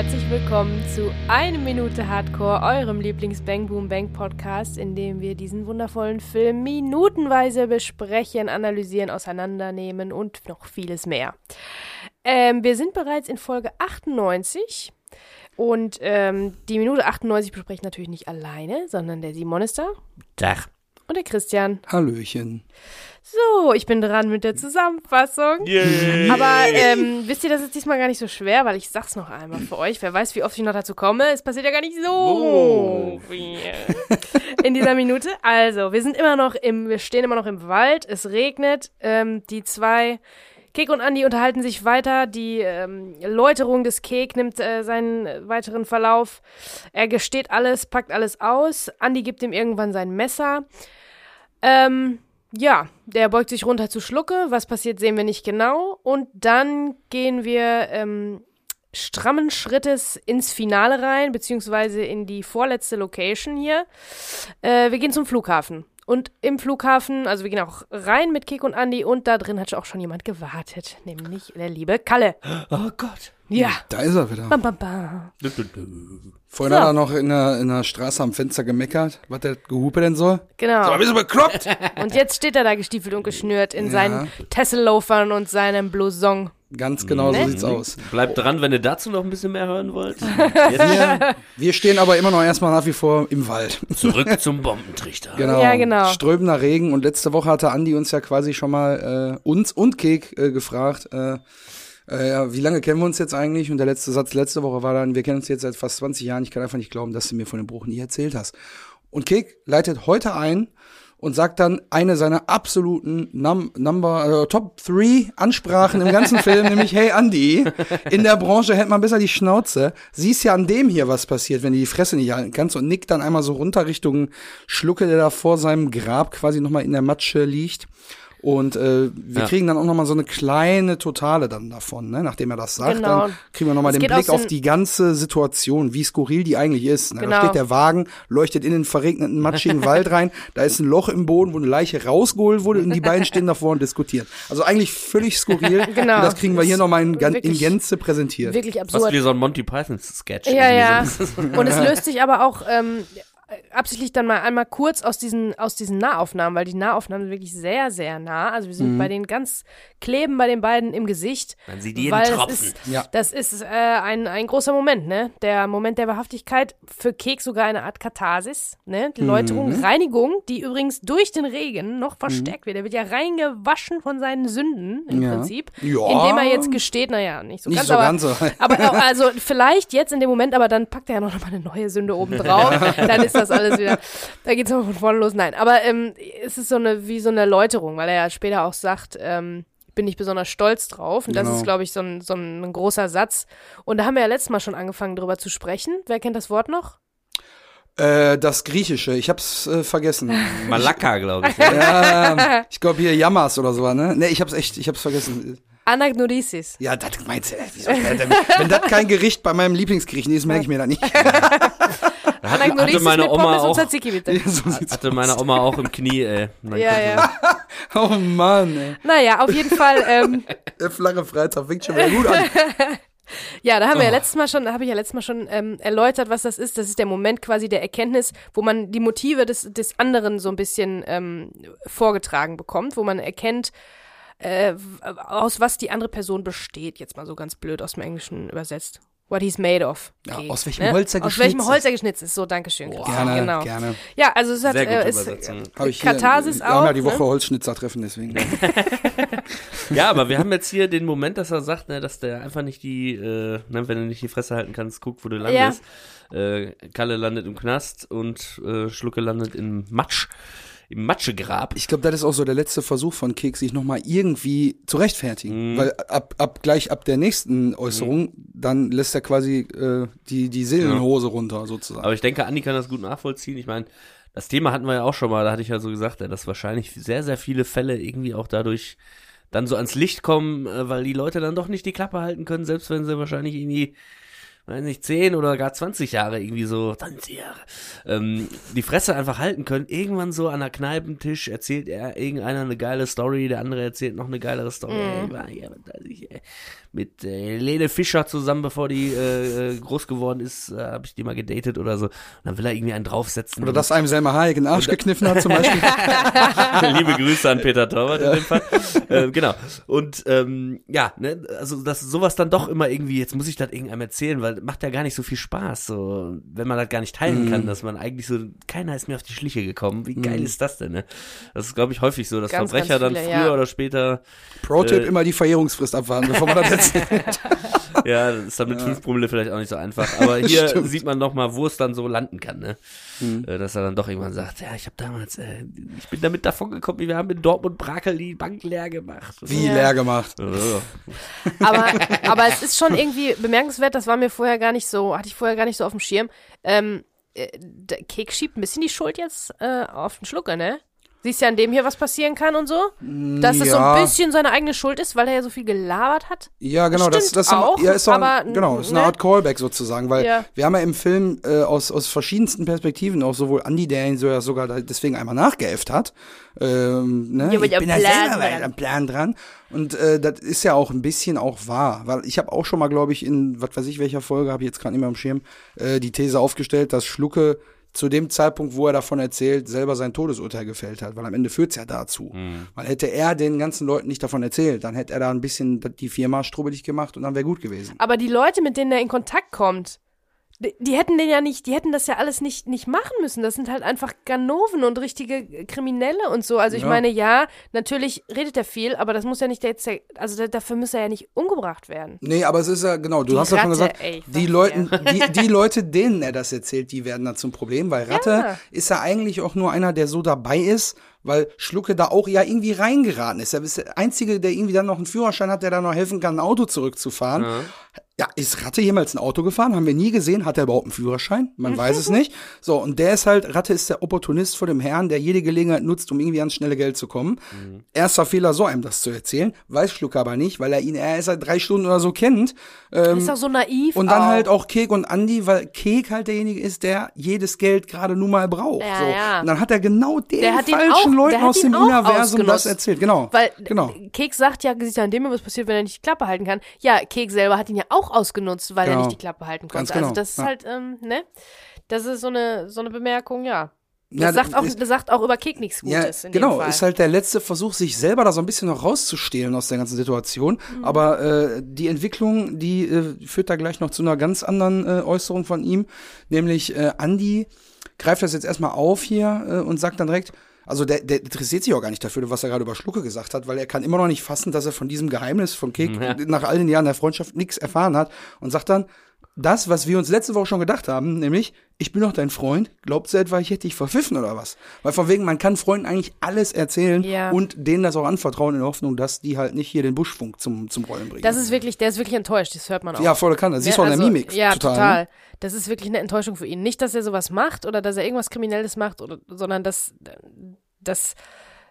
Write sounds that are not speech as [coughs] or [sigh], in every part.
herzlich willkommen zu Eine Minute Hardcore, eurem Lieblings-Bang Boom Bang Podcast, in dem wir diesen wundervollen Film minutenweise besprechen, analysieren, auseinandernehmen und noch vieles mehr. Ähm, wir sind bereits in Folge 98 und ähm, die Minute 98 bespreche ich natürlich nicht alleine, sondern der Simon ist da. Tag. Und der Christian. Hallöchen. So, ich bin dran mit der Zusammenfassung. Yay. Aber ähm, wisst ihr, das ist diesmal gar nicht so schwer, weil ich sag's noch einmal für euch. Wer weiß, wie oft ich noch dazu komme. Es passiert ja gar nicht so Oh. viel in dieser Minute. Also, wir sind immer noch im, wir stehen immer noch im Wald. Es regnet. Ähm, die zwei, Kek und Andi unterhalten sich weiter. Die ähm, Läuterung des Kek nimmt äh, seinen weiteren Verlauf. Er gesteht alles, packt alles aus. Andi gibt ihm irgendwann sein Messer. Ähm, ja, der beugt sich runter zu Schlucke. Was passiert, sehen wir nicht genau. Und dann gehen wir ähm, strammen Schrittes ins Finale rein, beziehungsweise in die vorletzte Location hier. Äh, wir gehen zum Flughafen. Und im Flughafen, also wir gehen auch rein mit Kek und Andi und da drin hat auch schon jemand gewartet, nämlich der liebe Kalle. Oh Gott. Ja. Da ist er wieder. Bam, bam, bam. Vorhin So. hat er noch in der, in der Straße am Fenster gemeckert, was der Gehupe denn soll. Genau. So, bist du bekloppt? Und jetzt steht er da gestiefelt und geschnürt in Ja. seinen Tesselloafern und seinem Blouson. Ganz genau so Ne? sieht's aus. Bleibt dran, wenn ihr dazu noch ein bisschen mehr hören wollt. [laughs] Wir, wir stehen aber immer noch erstmal nach wie vor im Wald. zurück [laughs] zum Bombentrichter. Genau. Ja, genau. Strömender Regen und letzte Woche hatte Andi uns ja quasi schon mal äh, uns und Kek äh, gefragt, äh, äh, wie lange kennen wir uns jetzt eigentlich? Und der letzte Satz letzte Woche war dann, wir kennen uns jetzt seit fast 20 Jahren. Ich kann einfach nicht glauben, dass du mir von dem Bruch nie erzählt hast. Und Kek leitet heute ein und sagt dann eine seiner absoluten Num Number äh, Top 3 Ansprachen im ganzen Film, [laughs] nämlich Hey Andy, in der Branche hält man besser die Schnauze. Siehst ja an dem hier, was passiert, wenn du die Fresse nicht halten kannst und nickt dann einmal so runter Richtung Schlucke, der da vor seinem Grab quasi nochmal in der Matsche liegt. Und äh, wir Ja. kriegen dann auch nochmal so eine kleine Totale dann davon, ne? nachdem er das sagt. Genau. Dann kriegen wir nochmal den Blick auf die ganze Situation, wie skurril die eigentlich ist. Ne? Genau. Da steht der Wagen, leuchtet in den verregneten, matschigen Wald [laughs] rein, da ist ein Loch im Boden, wo eine Leiche rausgeholt wurde und die beiden stehen davor und diskutieren. Also eigentlich völlig skurril. [laughs] Genau. Und das kriegen wir hier nochmal in, in Gänze präsentiert. Wirklich absurd. wie so ein Monty Python-Sketch. Ja, ja. Und es löst sich aber auch ähm, absichtlich dann mal einmal kurz aus diesen, aus diesen Nahaufnahmen, weil die Nahaufnahmen sind wirklich sehr, sehr nah. Also wir sind Mhm. bei den ganz, kleben bei den beiden im Gesicht. Man sieht jeden weil das Tropfen. Ist, Ja. Das ist äh, ein, ein großer Moment, ne? Der Moment der Wahrhaftigkeit. Für Kek sogar eine Art Katharsis, ne? Die Läuterung, Mhm. Reinigung, die übrigens durch den Regen noch verstärkt wird. Er wird ja reingewaschen von seinen Sünden im Ja. Prinzip. Ja. Indem er jetzt gesteht, naja, nicht so Nicht ganz, so aber, ganz so. aber auch, also vielleicht jetzt in dem Moment, aber dann packt er ja noch mal eine neue Sünde oben drauf. [laughs] Dann ist das alles wieder, da geht's noch von vorne los. Nein, aber ähm, es ist so eine, wie so eine Erläuterung, weil er ja später auch sagt, ähm, bin ich besonders stolz drauf. Und das Genau. ist, glaube ich, so ein, so ein großer Satz. Und da haben wir ja letztes Mal schon angefangen, drüber zu sprechen. Wer kennt das Wort noch? Äh, das Griechische, ich hab's äh, vergessen. [laughs] Malakka, glaube ich. ja, ich glaube hier Yamas oder so, ne? Ne, ich hab's echt, ich hab's vergessen. Anagnorisis. Ja, das meinst du, äh, wie soll ich das denn- wenn das kein Gericht bei meinem Lieblingsgriechen ist, merke ich mir [laughs] [laughs] da nicht. Hatte, meine mit Oma Pommes auch, Tzatziki, bitte. [laughs] so hatte meine Oma auch im Knie, ey. Man Ja, ja. [laughs] Oh Mann, ey. Naja, auf jeden Fall, ähm, [laughs] Der flache Freitag fängt schon wieder gut an. Ja, da haben wir ja Oh. letztes Mal schon, da habe ich ja letztes Mal schon ähm, erläutert, was das ist. Das ist der Moment quasi der Erkenntnis, wo man die Motive des, des anderen so ein bisschen ähm, vorgetragen bekommt, wo man erkennt, äh, aus was die andere Person besteht, jetzt mal so ganz blöd aus dem Englischen übersetzt. What he's made of. Ja, aus welchem Holz er Aus welchem geschnitzt Holz er geschnitzt ist. So, Dankeschön. Christian. Gerne, genau. gerne. Ja, also es hat Sehr gute äh, ist. Hab ich hier, Katharsis wir haben ja auch, die Woche ne? Holzschnitzer-Treffen, deswegen. [laughs] Ja, aber wir haben jetzt hier den Moment, dass er sagt, ne, dass der einfach nicht die, äh, ne, wenn du nicht die Fresse halten kannst, guck, wo du landest. Äh, Kalle landet im Knast und äh, Schlucke landet im Matsch, im Matschegrab. Ich glaube, das ist auch so der letzte Versuch von Keks, sich nochmal irgendwie zu rechtfertigen. Weil ab, ab gleich ab der nächsten Äußerung, dann lässt er quasi äh, die, die Seelenhose runter, sozusagen. Aber ich denke, Andi kann das gut nachvollziehen. Ich meine, das Thema hatten wir ja auch schon mal, da hatte ich ja so gesagt, ja, dass wahrscheinlich sehr, sehr viele Fälle irgendwie auch dadurch dann so ans Licht kommen, äh, weil die Leute dann doch nicht die Klappe halten können, selbst wenn sie wahrscheinlich irgendwie weiß nicht, 10 oder gar 20 Jahre, irgendwie so, 20 Jahre, ähm, die Fresse einfach halten können. Irgendwann so an der Kneipentisch erzählt er irgendeiner eine geile Story, der andere erzählt noch eine geilere Story. Mhm. Ja, mit äh, Lene Fischer zusammen, bevor die äh, äh, groß geworden ist, äh, habe ich die mal gedatet oder so. Und dann will er irgendwie einen draufsetzen. Oder dass einem Selma Hayek den Arsch gekniffen hat zum Beispiel. [laughs] Liebe Grüße an Peter Torwart in dem Fall. [laughs] äh, genau. Und ähm, ja, ne, also dass sowas dann doch immer irgendwie, jetzt muss ich das irgendeinem erzählen, weil das macht ja gar nicht so viel Spaß, so wenn man das gar nicht teilen Mhm. kann, dass man eigentlich so, keiner ist mir auf die Schliche gekommen. Wie geil ist das denn, ne? Das ist, glaube ich, häufig so, dass Ganz, Verbrecher ganz dann viele, früher ja. oder später, Pro-Tipp, Äh, immer die Verjährungsfrist abwarten, bevor man das [laughs] erzählt. [laughs] ja, das ist dann mit fünf Promille vielleicht auch nicht so einfach. Aber hier [laughs] Stimmt. sieht man noch mal, wo es dann so landen kann, ne? Mhm. Äh, Dass er dann doch irgendwann sagt, ja, ich habe damals, äh, ich bin damit davon gekommen, wir haben in Dortmund Brakel die Bank leer gemacht. Wie Ja. leer gemacht. Ja. Aber, aber es ist schon irgendwie bemerkenswert, das war mir vorher gar nicht so, hatte ich vorher gar nicht so auf dem Schirm. Ähm, äh, der Kek schiebt ein bisschen die Schuld jetzt äh, auf den Schlucker, ne? Siehst ja an dem hier, was passieren kann und so. Dass es so ja. ein bisschen seine eigene Schuld ist, weil er ja so viel gelabert hat. Ja, genau, das, Stimmt das auch, ja, ist so ein, aber, genau, ist eine ne? Art Callback sozusagen, weil Ja. wir haben ja im Film äh, aus, aus verschiedensten Perspektiven auch sowohl Andy, der ihn so ja sogar da- deswegen einmal nachgeäfft hat, ähm, ne? Ja, ich bin ja selber am Plan dran und äh, das ist ja auch ein bisschen auch wahr, weil ich habe auch schon mal, glaube ich, in was weiß ich welcher Folge, habe ich jetzt gerade nicht mehr am Schirm, äh, die These aufgestellt, dass Schlucke zu dem Zeitpunkt, wo er davon erzählt, selber sein Todesurteil gefällt hat, weil am Ende führt's ja dazu. Weil hätte er den ganzen Leuten nicht davon erzählt, dann hätte er da ein bisschen die Firma strubbelig gemacht und dann wäre gut gewesen. Aber die Leute, mit denen er in Kontakt kommt, die, die hätten den ja nicht, die hätten das ja alles nicht, nicht machen müssen. Das sind halt einfach Ganoven und richtige Kriminelle und so. Also ich Ja. meine, ja, natürlich redet er viel, aber das muss ja nicht jetzt, also da- dafür müsste er ja nicht umgebracht werden. Nee, aber es ist ja, genau, du Die hast ja schon gesagt, ey, die Leuten, die, die Leute, denen er das erzählt, die werden da zum Problem, weil Ratte Ja. ist ja eigentlich auch nur einer, der so dabei ist, weil Schlucke da auch ja irgendwie reingeraten ist. Er ist der Einzige, der irgendwie dann noch einen Führerschein hat, der da noch helfen kann, ein Auto zurückzufahren. Ja, ist Ratte jemals ein Auto gefahren? Haben wir nie gesehen. Hat er überhaupt einen Führerschein? Man weiß es nicht. So, und der ist halt, Ratte ist der Opportunist vor dem Herrn, der jede Gelegenheit nutzt, um irgendwie ans schnelle Geld zu kommen. Erster Fehler, so einem das zu erzählen. Weiß Schlucke aber nicht, weil er ihn erst seit drei Stunden oder so kennt. Ähm, ist doch so naiv. und dann auch. halt auch Kek und Andy, weil Kek halt derjenige ist, der jedes Geld gerade nun mal braucht. Ja, so. ja. Und dann hat er genau den Der hat ihn falschen Leuten aus dem Universum das erzählt. Genau. Weil genau. Keks sagt ja, sieht ja an dem, was passiert, wenn er nicht die Klappe halten kann. Ja, Keks selber hat ihn ja auch ausgenutzt, weil er Genau. nicht die Klappe halten konnte. genau, Also das ist ja. halt, ähm, ne? Das ist so eine, so eine Bemerkung, ja. Das, Ja, sagt, auch, ist- das sagt auch über Kek nichts Ja, Gutes. in genau, ist halt der letzte Versuch, sich selber da so ein bisschen noch rauszustehlen aus der ganzen Situation. Mhm. Aber äh, die Entwicklung, die äh, führt da gleich noch zu einer ganz anderen äh, Äußerung von ihm. Nämlich äh, Andy greift das jetzt erstmal auf hier äh, und sagt dann direkt, also der, der interessiert sich auch gar nicht dafür, was er gerade über Schlucke gesagt hat, weil er kann immer noch nicht fassen, dass er von diesem Geheimnis von Kek Ja. nach all den Jahren der Freundschaft nichts erfahren hat und sagt dann, das, was wir uns letzte Woche schon gedacht haben, nämlich, ich bin doch dein Freund, glaubst du etwa, ich hätte dich verpfiffen oder was? Weil von wegen, man kann Freunden eigentlich alles erzählen Ja. und denen das auch anvertrauen in der Hoffnung, dass die halt nicht hier den Buschfunk zum, zum Rollen bringen. das ist wirklich, der ist wirklich enttäuscht, das hört man auch. ja, volle Kanne. Das siehst du auch in der also, Mimik. Ja, total. total. Ne? Das ist wirklich eine Enttäuschung für ihn. Nicht, dass er sowas macht oder dass er irgendwas Kriminelles macht, oder, sondern dass, dass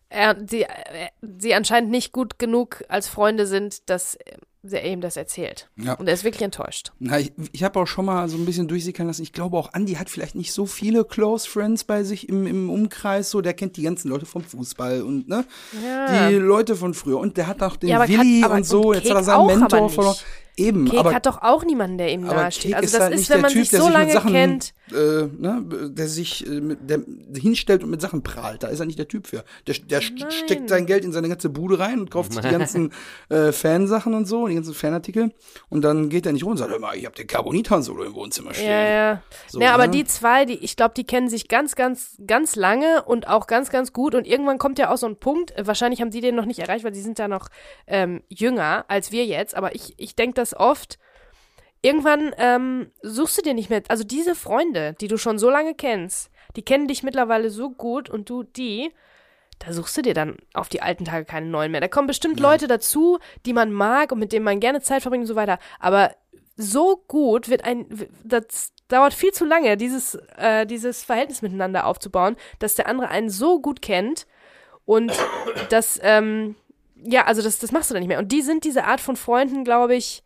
er, sie, er, sie anscheinend nicht gut genug als Freunde sind, dass er ihm das erzählt. Ja. Und er ist wirklich enttäuscht. Na, ich ich habe auch schon mal so ein bisschen durchsickern lassen. Ich glaube auch, Andy hat vielleicht nicht so viele Close Friends bei sich im, im Umkreis. So, der kennt die ganzen Leute vom Fußball und ne, Ja. die Leute von früher. Und der hat auch den Ja, Willi Kat- aber- und so. und Jetzt hat er seinen Mentor verloren. Eben, Kek aber hat doch auch niemanden, der ihm nahesteht. Also ist das halt ist, nicht wenn der man Typ, sich der so lange Sachen, kennt. Äh, ne, der sich äh, mit, der hinstellt und mit Sachen prahlt. Da ist er nicht der Typ für. Der, der Nein. steckt sein Geld in seine ganze Bude rein und kauft sich die ganzen [laughs] äh, Fansachen und so, die ganzen Fanartikel. Und dann geht er nicht rum und sagt, hör mal, ich hab den Carbonitan-Solo im Wohnzimmer stehen. Ja, ja. So, ja, aber ne? die zwei, die, ich glaube, die kennen sich ganz, ganz, ganz lange und auch ganz, ganz gut. Und irgendwann kommt ja auch so ein Punkt, äh, wahrscheinlich haben die den noch nicht erreicht, weil die sind ja noch ähm, jünger als wir jetzt. Aber ich, ich denke das oft. Irgendwann ähm, suchst du dir nicht mehr, also diese Freunde, die du schon so lange kennst, die kennen dich mittlerweile so gut und du die, da suchst du dir dann auf die alten Tage keine neuen mehr. Da kommen bestimmt Leute dazu, die man mag und mit denen man gerne Zeit verbringt und so weiter. Aber so gut wird ein, das dauert viel zu lange, dieses, äh, dieses Verhältnis miteinander aufzubauen, dass der andere einen so gut kennt und [coughs] das, ähm, ja, also das, das machst du dann nicht mehr. Und die sind diese Art von Freunden, glaube ich,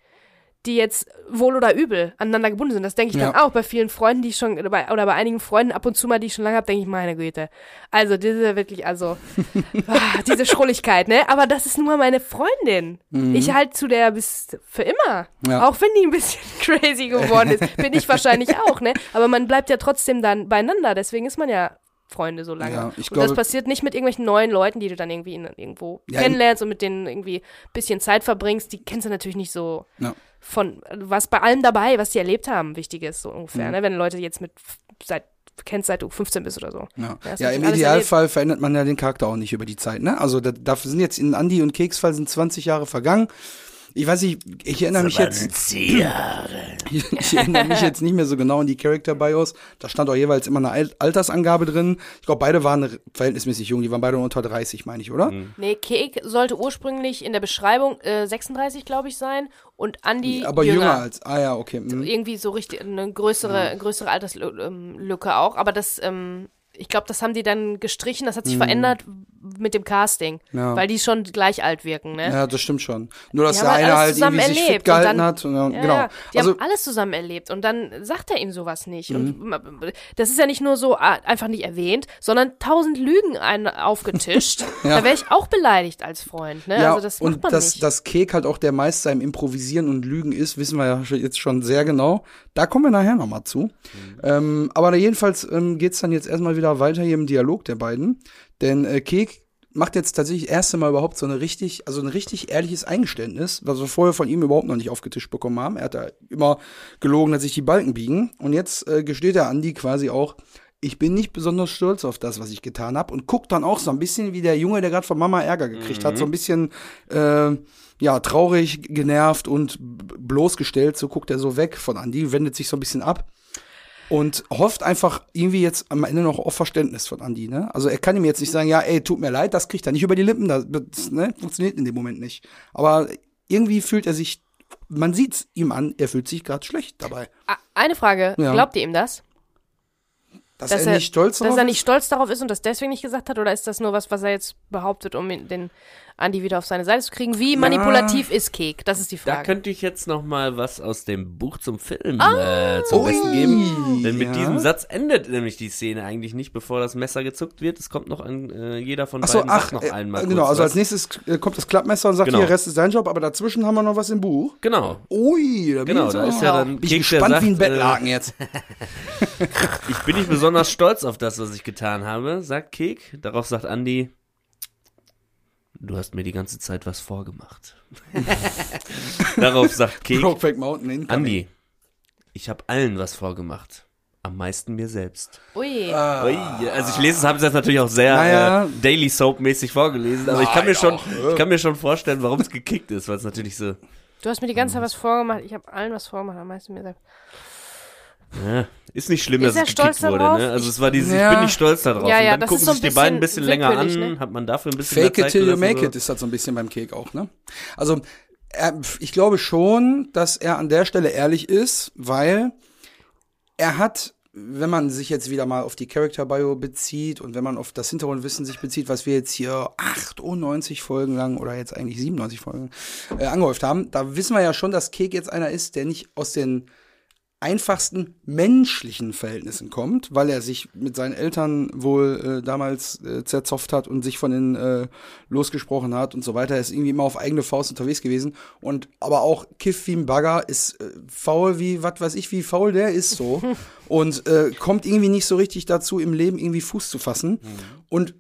die jetzt wohl oder übel aneinander gebunden sind. Das denke ich Ja. dann auch bei vielen Freunden, die ich schon, oder bei, oder bei einigen Freunden ab und zu mal, die ich schon lange habe, denke ich, meine Güte. Also, diese wirklich, also, [laughs] ah, diese Schrulligkeit, ne? Aber das ist nun mal meine Freundin. Ich halt zu der bis für immer. Mhm. Ja. Auch wenn die ein bisschen [laughs] crazy geworden ist. Bin ich wahrscheinlich auch, ne? Aber man bleibt ja trotzdem dann beieinander. Deswegen ist man ja Freunde so lange. Ja, ich und das glaube- passiert nicht mit irgendwelchen neuen Leuten, die du dann irgendwie in, irgendwo Ja, kennenlernst und mit denen irgendwie ein bisschen Zeit verbringst. Die kennst du natürlich nicht so Ja. von, was bei allem dabei, was die erlebt haben, wichtig ist, so ungefähr. Mhm. Ne? Wenn Leute jetzt mit, seit, kennst seit du 15 bist oder so. Ja, Ja, im Idealfall verändert man ja den Charakter auch nicht über die Zeit, ne? Also da, dafür sind jetzt in Andi und Keksfall sind 20 Jahre vergangen. Ich weiß nicht, ich erinnere mich jetzt, ich, [laughs] ich erinnere mich jetzt nicht mehr so genau an die Character Bios. Da stand auch jeweils immer eine Al- Altersangabe drin. Ich glaube, beide waren verhältnismäßig jung, die waren beide unter 30, meine ich, oder? Nee, Kek sollte ursprünglich in der Beschreibung äh, 36, glaube ich, sein und Andi Aber jünger. als, ah ja, okay. mhm. irgendwie so richtig eine größere, größere Alterslücke auch. Aber das, ähm, ich glaube, das haben die dann gestrichen, das hat sich verändert mit dem Casting, Mhm. Ja. weil die schon gleich alt wirken, ne? Ja, das stimmt schon. Nur, dass Die der halt eine alles halt zusammen irgendwie sich fit erlebt und gehalten dann- hat. Und, ja, genau. ja. Die also, haben alles zusammen erlebt und dann sagt er ihnen sowas nicht. Mhm. Und das ist ja nicht nur so ah, einfach nicht erwähnt, sondern tausend Lügen ein, aufgetischt. [laughs] Ja. Da wäre ich auch beleidigt als Freund. Ne? ja, also das und macht man dass, nicht. dass Kek halt auch der Meister im Improvisieren und Lügen ist, wissen wir ja jetzt schon sehr genau. Da kommen wir nachher nochmal zu. Ähm, aber jedenfalls ähm, geht's dann jetzt erstmal wieder weiter hier im Dialog der beiden. Denn äh, Kek macht jetzt tatsächlich das erste Mal überhaupt so eine richtig, also ein richtig ehrliches Eingeständnis, was wir vorher von ihm überhaupt noch nicht aufgetischt bekommen haben. Er hat da immer gelogen, dass sich die Balken biegen. Und jetzt äh, gesteht der Andi quasi auch, ich bin nicht besonders stolz auf das, was ich getan habe und guckt dann auch so ein bisschen wie der Junge, der gerade von Mama Ärger gekriegt hat, so ein bisschen äh, ja traurig, genervt und bloßgestellt. So guckt er so weg von Andi, wendet sich so ein bisschen ab und hofft einfach irgendwie jetzt am Ende noch auf Verständnis von Andi. Ne? Also er kann ihm jetzt nicht sagen, ja, ey, tut mir leid, das kriegt er nicht über die Lippen, das, das ne, funktioniert in dem Moment nicht. Aber irgendwie fühlt er sich, man sieht's ihm an, er fühlt sich gerade schlecht dabei. Eine Frage, Ja. glaubt ihr ihm das? Dass, Dass er, nicht stolz Dass darauf er ist? nicht stolz darauf ist und das deswegen nicht gesagt hat? Oder ist das nur was, was er jetzt behauptet, um den Andi wieder auf seine Seite zu kriegen? Wie manipulativ ist Kek? Das ist die Da Frage. könnte ich jetzt noch mal was aus dem Buch zum Film Ah. äh, zum Besten geben. Denn mit ja. diesem Satz endet nämlich die Szene eigentlich nicht, bevor das Messer gezuckt wird. Es kommt noch an, äh, jeder von Ach so, beiden ach, sagt noch äh, einmal genau, kurz also als was. nächstes äh, kommt das Klappmesser und sagt, Genau. hier, Rest ist dein Job, aber dazwischen haben wir noch was im Buch. Genau, Ui, da bin genau, ich, da ist ja dann bin ich Kek, gespannt sagt, wie ein äh, Bettlaken jetzt. [laughs] [laughs] Ich bin nicht besonders stolz auf das, was ich getan habe, sagt Kek. Darauf sagt Andi, du hast mir die ganze Zeit was vorgemacht. [laughs] Darauf sagt Kek, Brokeback Mountain incoming. Andi, ich habe allen was vorgemacht. Am meisten mir selbst. Ui. Ui, also ich lese es, habe es jetzt natürlich auch sehr Naja. äh, Daily Soap mäßig vorgelesen, aber ich kann mir schon, äh. ich kann mir schon vorstellen, warum es gekickt ist, weil es natürlich so, Du hast mir die ganze Zeit was vorgemacht. Ich habe allen was vorgemacht, am meisten mir selbst. Ja, ist nicht schlimm, Ist dass er es stolz gekickt wurde. darauf? Ne? Also es war dieses, Ja. ich bin nicht stolz darauf. Ja, und ja, dann das gucken ist so sich die beiden ein bisschen länger an, ne? hat man dafür ein bisschen Fake mehr it till you make so. it ist das so ein bisschen beim Cake auch, ne? Also, er, ich glaube schon, dass er an der Stelle ehrlich ist, weil er hat, wenn man sich jetzt wieder mal auf die Character Bio bezieht und wenn man auf das Hintergrundwissen sich bezieht, was wir jetzt hier 98 Folgen lang oder jetzt eigentlich 97 Folgen äh, angehäuft haben, da wissen wir ja schon, dass Kek jetzt einer ist, der nicht aus den einfachsten menschlichen Verhältnissen kommt, weil er sich mit seinen Eltern wohl äh, damals äh, zerzopft hat und sich von denen äh, losgesprochen hat und so weiter. Er ist irgendwie immer auf eigene Faust unterwegs gewesen. Und aber auch Kiff wie ein Bagger ist äh, faul wie was weiß ich wie faul der ist so. [laughs] Und äh, kommt irgendwie nicht so richtig dazu im Leben irgendwie Fuß zu fassen. Und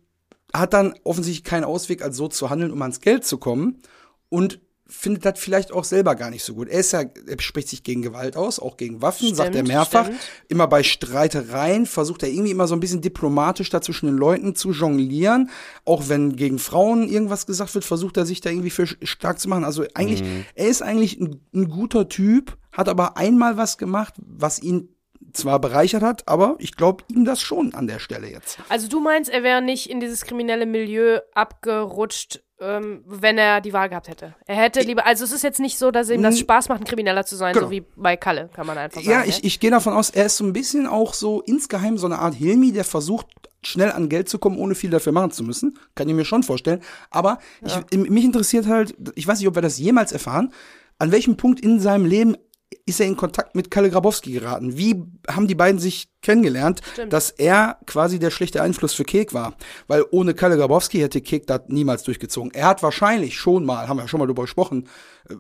hat dann offensichtlich keinen Ausweg als so zu handeln, um ans Geld zu kommen. Und findet das vielleicht auch selber gar nicht so gut. Er ist ja, er spricht sich gegen Gewalt aus, auch gegen Waffen, sagt er Stimmt, mehrfach. stimmt. Immer bei Streitereien versucht er irgendwie immer so ein bisschen diplomatisch da zwischen den Leuten zu jonglieren. Auch wenn gegen Frauen irgendwas gesagt wird, versucht er sich da irgendwie für stark zu machen. Also eigentlich, er ist eigentlich ein, ein guter Typ, hat aber einmal was gemacht, was ihn zwar bereichert hat, aber ich glaube ihm das schon an der Stelle jetzt. Also du meinst, er wäre nicht in dieses kriminelle Milieu abgerutscht, ähm, wenn er die Wahl gehabt hätte. Er hätte lieber, also es ist jetzt nicht so, dass ihm das. Spaß macht, ein Krimineller zu sein, Genau. so wie bei Kalle, kann man einfach sagen. Ja, ne? ich, ich gehe davon aus, er ist so ein bisschen auch so insgeheim so eine Art Hilmi, der versucht, schnell an Geld zu kommen, ohne viel dafür machen zu müssen. Kann ich mir schon vorstellen. Aber ich, mich interessiert halt, ich weiß nicht, ob wir das jemals erfahren, an welchem Punkt in seinem Leben ist er in Kontakt mit Kalle Grabowski geraten? Wie haben die beiden sich kennengelernt, Stimmt. dass er quasi der schlechte Einfluss für Kek war? Weil ohne Kalle Grabowski hätte Kek das niemals durchgezogen. Er hat wahrscheinlich schon mal, haben wir ja schon mal drüber gesprochen,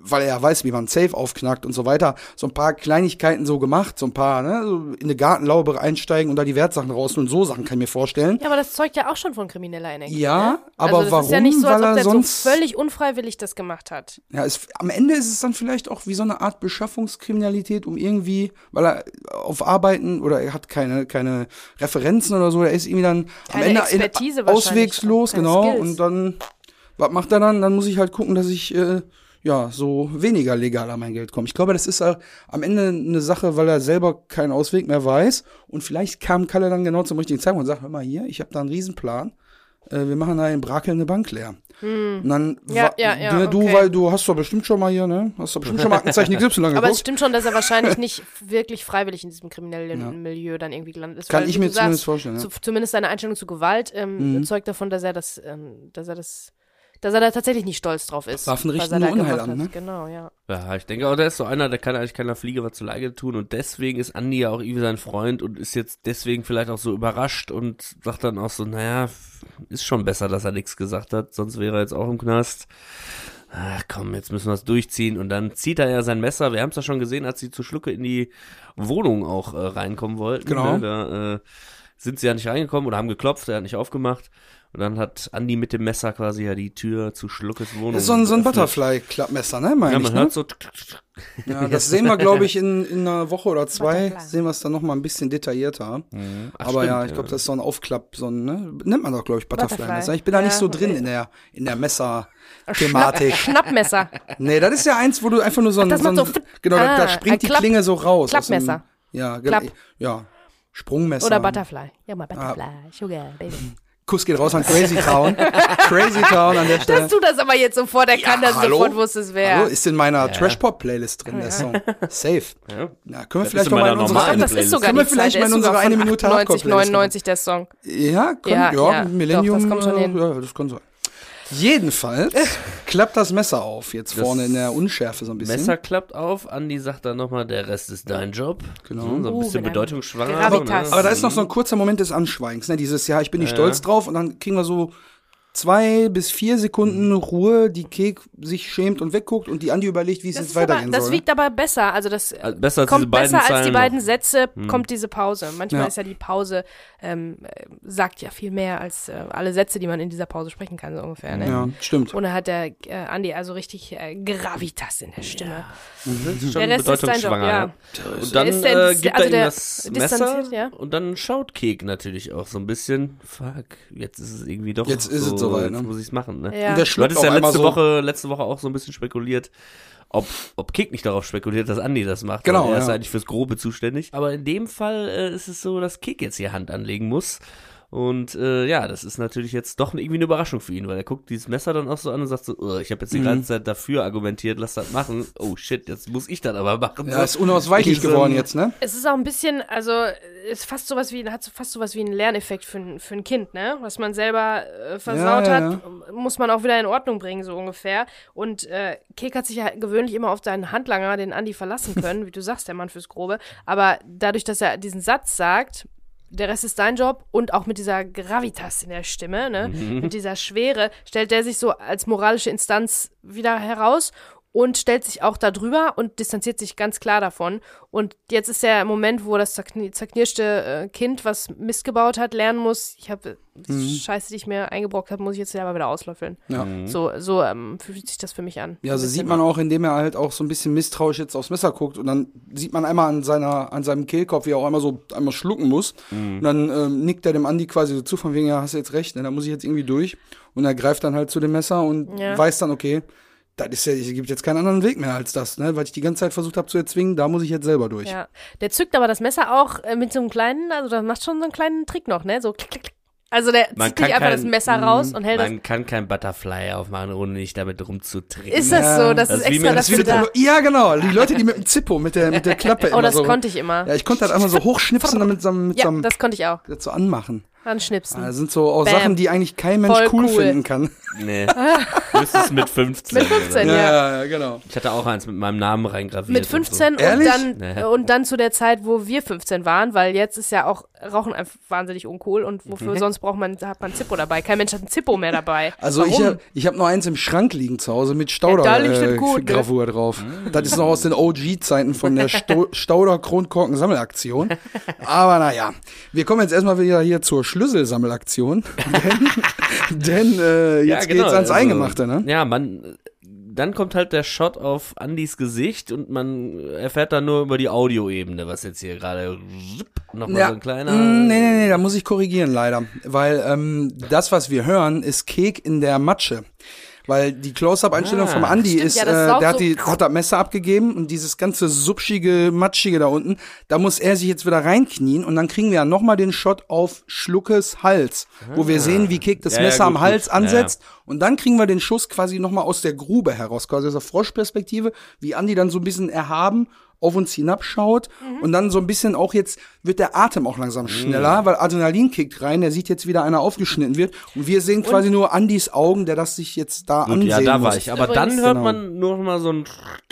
weil er ja weiß, wie man Safe aufknackt und so weiter, so ein paar Kleinigkeiten so gemacht, so ein paar, ne, so in eine Gartenlaube einsteigen und da die Wertsachen rausholen, so Sachen kann ich mir vorstellen. Ja, aber das zeugt ja auch schon von krimineller Energie. Ja, ne? aber also das warum? Ist ja nicht so, als Weil ob er der sonst- so völlig unfreiwillig das gemacht hat. Ja, es, am Ende ist es dann vielleicht auch wie so eine Art Beschaffungskriminalität, um irgendwie, weil er auf Arbeiten oder er hat keine, keine Referenzen oder so, er ist irgendwie dann Keine am Ende Expertise in, auswegslos, genau. Skills. Und dann, was macht er dann? Dann muss ich halt gucken, dass ich äh, ja so weniger legal an mein Geld komme. Ich glaube, das ist äh, am Ende eine Sache, weil er selber keinen Ausweg mehr weiß. Und vielleicht kam Kalle dann genau zum richtigen Zeitpunkt und sagt, hör mal hier, ich habe da einen Riesenplan. Äh, wir machen da in Brakel eine Bank leer. Und dann, Hm. Ja, ja, ja, ne, du, okay. weil du hast doch bestimmt schon mal hier, ne? Hast doch bestimmt schon mal Aktenzeichen [laughs] XY Aber es geguckt. stimmt schon, dass er wahrscheinlich nicht wirklich freiwillig in diesem kriminellen Milieu dann irgendwie gelandet ist. Kann weil, ich mir du sagst, zumindest vorstellen, ja. Mhm. Zu, zumindest seine Einstellung zu Gewalt ähm, zeugt davon, dass er das, ähm, dass er das, dass er da tatsächlich nicht stolz drauf ist. Waffen richten nur Unheil an, ne? Genau, ja. Ja, ich denke auch, der ist so einer, der kann eigentlich keiner Fliege was zu Leide tun und deswegen ist Andi ja auch irgendwie sein Freund und ist jetzt deswegen vielleicht auch so überrascht und sagt dann auch so, naja, ist schon besser, dass er nichts gesagt hat, sonst wäre er jetzt auch im Knast. Ach komm, jetzt müssen wir es durchziehen und dann zieht er ja sein Messer. Wir haben es ja schon gesehen, als sie zu Schlucke in die Wohnung auch äh, reinkommen wollten. Genau. Ne? Da äh, sind sie ja nicht reingekommen oder haben geklopft, er hat nicht aufgemacht. Und dann hat Andi mit dem Messer quasi ja die Tür zu Schluckes Wohnung. Das ist so ein, so ein. Butterfly-Klappmesser, ne? Meine Ja, ich, man ne? hört so. Ja, das sehen wir, glaube ich, in, in einer Woche oder zwei, Butterfly. sehen wir es dann noch mal ein bisschen detaillierter. Mhm. Ach, Aber stimmt, ja, ich glaube, das ist so ein Aufklapp, so ein, ne? Nennt man doch, glaube ich, Butterfly. Butterfly. Messer. Ich bin da nicht Ja. so drin in der, in der Messer-Thematik. Schnappmesser. Nee, das ist ja eins, wo du einfach nur so ein, das so ein so genau, da, da Ah, springt die Klapp- Klinge so raus. aus dem- Klappmesser. Ja, genau. Klapp. Ja. Sprungmesser. Oder Butterfly. Ja, mal Ah. Butterfly. Sugar, baby. Kuss geht raus an Crazy Town. Crazy Town an der Stelle. Dass du das aber jetzt sofort erkannt hast, hallo? sofort wusstest, wer. Hallo, ist in meiner Trash-Pop-Playlist drin, der Song. Safe. Ja. Ja, können wir Das vielleicht mal in unsere eine, das ist sogar Können wir vielleicht mal in unsere eine Minute 98, Hardcore-Playlist 99 der Song. Ja, kann, Ja, ja, ja, Millennium. doch, das kommt schon hin. Ja, das kann sein. Jedenfalls [laughs] klappt das Messer auf, jetzt Das vorne in der Unschärfe so ein bisschen. Messer klappt auf, Andi sagt dann nochmal, der Rest ist dein Job. Genau. So, so ein Uh, bisschen er- bedeutungsschwanger. So, Aber da ist noch so ein kurzer Moment des Anschweigens, ne? Dieses, ja, ich bin nicht Ja. stolz drauf und dann kriegen wir so zwei bis vier Sekunden Ruhe, die Kek sich schämt und wegguckt und die Andi überlegt, wie es Das, jetzt ist aber, weitergehen das soll. ne? wiegt aber besser. Also das Also besser als kommt diese beiden besser als die beiden noch. Sätze, kommt diese Pause. Manchmal Ja. ist ja die Pause, ähm, äh, sagt ja viel mehr als äh, alle Sätze, die man in dieser Pause sprechen kann, so ungefähr. Ne? ja, stimmt. Und da hat der äh, Andi also richtig äh, Gravitas in der Stimme. Das ist schon Der Rest ist dein Job, ja. ja. Und dann Ist der- äh, gibt also er ihm der das distanziert, Messer ja. und dann schaut Kek natürlich auch so ein bisschen, fuck, jetzt ist es irgendwie doch Jetzt ist so, es soweit, jetzt ne? muss ich es machen. Ne? Ja. Und der Du hattest ja letzte so. Woche, letzte Woche auch so ein bisschen spekuliert, ob, ob Kek nicht darauf spekuliert, dass Andi das macht. Genau, Er ist ja. eigentlich fürs Grobe zuständig. Aber in dem Fall äh, ist es so, dass Kek jetzt hier Hand anlegen muss. Und äh, ja, das ist natürlich jetzt doch irgendwie eine Überraschung für ihn, weil er guckt dieses Messer dann auch so an und sagt so, "Oh, ich habe jetzt die Mhm. ganze Zeit dafür argumentiert, lass das machen. Oh shit, jetzt muss ich das aber machen. Ja, ist unausweichlich Diesen- geworden jetzt, ne? Es ist auch ein bisschen, also ist fast sowas wie, hat so fast sowas wie einen Lerneffekt für, ein- für ein Kind, ne? Was man selber äh, versaut Ja, ja, hat, muss man auch wieder in Ordnung bringen, so ungefähr. Und äh, Kek hat sich ja gewöhnlich immer auf seinen Handlanger, den Andi, verlassen können, wie du sagst, der Mann fürs Grobe. Aber dadurch, dass er diesen Satz sagt, der Rest ist dein Job und auch mit dieser Gravitas in der Stimme, ne, mit dieser Schwere, stellt er sich so als moralische Instanz wieder heraus und stellt sich auch da drüber und distanziert sich ganz klar davon. Und jetzt ist der Moment, wo das zerkni zerknirschte äh, Kind, was Mist gebaut hat, lernen muss, ich habe die Scheiße, die ich mir eingebrockt habe, muss ich jetzt selber wieder auslöffeln. Ja. So, so ähm, fühlt sich das für mich an. Ja, so Ein sieht man auch, indem er halt auch so ein bisschen misstrauisch jetzt aufs Messer guckt und dann sieht man einmal an seiner, an seinem Kehlkopf, wie er auch einmal so einmal schlucken muss. Und dann ähm, nickt er dem Andi quasi so zu, von wegen, ja, hast du jetzt recht, ne, da muss ich jetzt irgendwie durch. Und er greift dann halt zu dem Messer und Ja. weiß dann, okay, das ist ja, es gibt jetzt keinen anderen Weg mehr als das, ne, weil ich die ganze Zeit versucht habe zu erzwingen, da muss ich jetzt selber durch. Ja, der zückt aber das Messer auch äh, mit so einem kleinen, also da macht schon so einen kleinen Trick noch, ne? So klick, klick, klick. Also der Man zieht kann nicht einfach kein- das Messer raus und hält das. Man kann kein Butterfly aufmachen, ohne nicht damit rumzutreten. Ist das so? Das, das ist extra Das dafür wird da. ja, genau, die Leute, die mit dem Zippo, mit der, mit der Klappe [laughs] Oh, immer das so. konnte ich immer. Ja, ich konnte halt einmal so hochschnipsen, [laughs] damit so, mit Ja, so einem, das konnte ich auch. das so anmachen. An Schnipsen. Das sind so auch Bam. Sachen, die eigentlich kein Mensch Voll cool, cool. finden kann. Nee. [laughs] Höchstens mit 15. Mit 15, oder? Ja. ja, genau. Ich hatte auch eins mit meinem Namen reingraviert. Mit und 15 und Ehrlich? dann, Nee. und dann zu der Zeit, wo wir 15 waren, weil jetzt ist ja auch Rauchen einfach wahnsinnig uncool und wofür sonst braucht man, hat man Zippo dabei. Kein Mensch hat ein Zippo mehr dabei. Also ich Warum? habe ich hab noch eins im Schrank liegen zu Hause mit Stauder Ja, da liegt das äh, gut, ne? Gravur drauf. Das ist noch aus den OG-Zeiten von der Sto Stauder Kronkorken Sammelaktion. [laughs] Aber naja, wir kommen jetzt erstmal wieder hier zur Schlüsselsammelaktion. denn [laughs] [laughs] denn äh, Ja, jetzt genau, geht's ans also, Eingemachte, ne? Ja, man, dann kommt halt der Shot auf Andys Gesicht und man erfährt dann nur über die Audioebene, was jetzt hier gerade nochmal Ja, so ein kleiner. mm, nee, nee, nee, da muss ich korrigieren leider. Weil ähm, das, was wir hören, ist Kek in der Matsche. Weil die Close-Up-Einstellung Ah. vom Andi Stimmt, ist, ja, äh, der hat, so- die, hat das Messer abgegeben und dieses ganze subschige, matschige da unten, da muss er sich jetzt wieder reinknien und dann kriegen wir ja nochmal den Shot auf Schluckes Hals, wo wir sehen, wie Kek das Ja, ja, Messer gut, am Hals gut. Ja, ja. ansetzt und dann kriegen wir den Schuss quasi nochmal aus der Grube heraus, quasi aus der Froschperspektive, wie Andi dann so ein bisschen erhaben auf uns hinabschaut Mhm. und dann so ein bisschen auch jetzt wird der Atem auch langsam schneller, weil Adrenalin kickt rein, der sieht jetzt wieder einer aufgeschnitten wird und wir sehen quasi nur Andys Augen, der das sich jetzt da Gut, ansehen ja, da muss. war ich. Aber Übrigens- dann hört Genau. man nur noch mal so ein.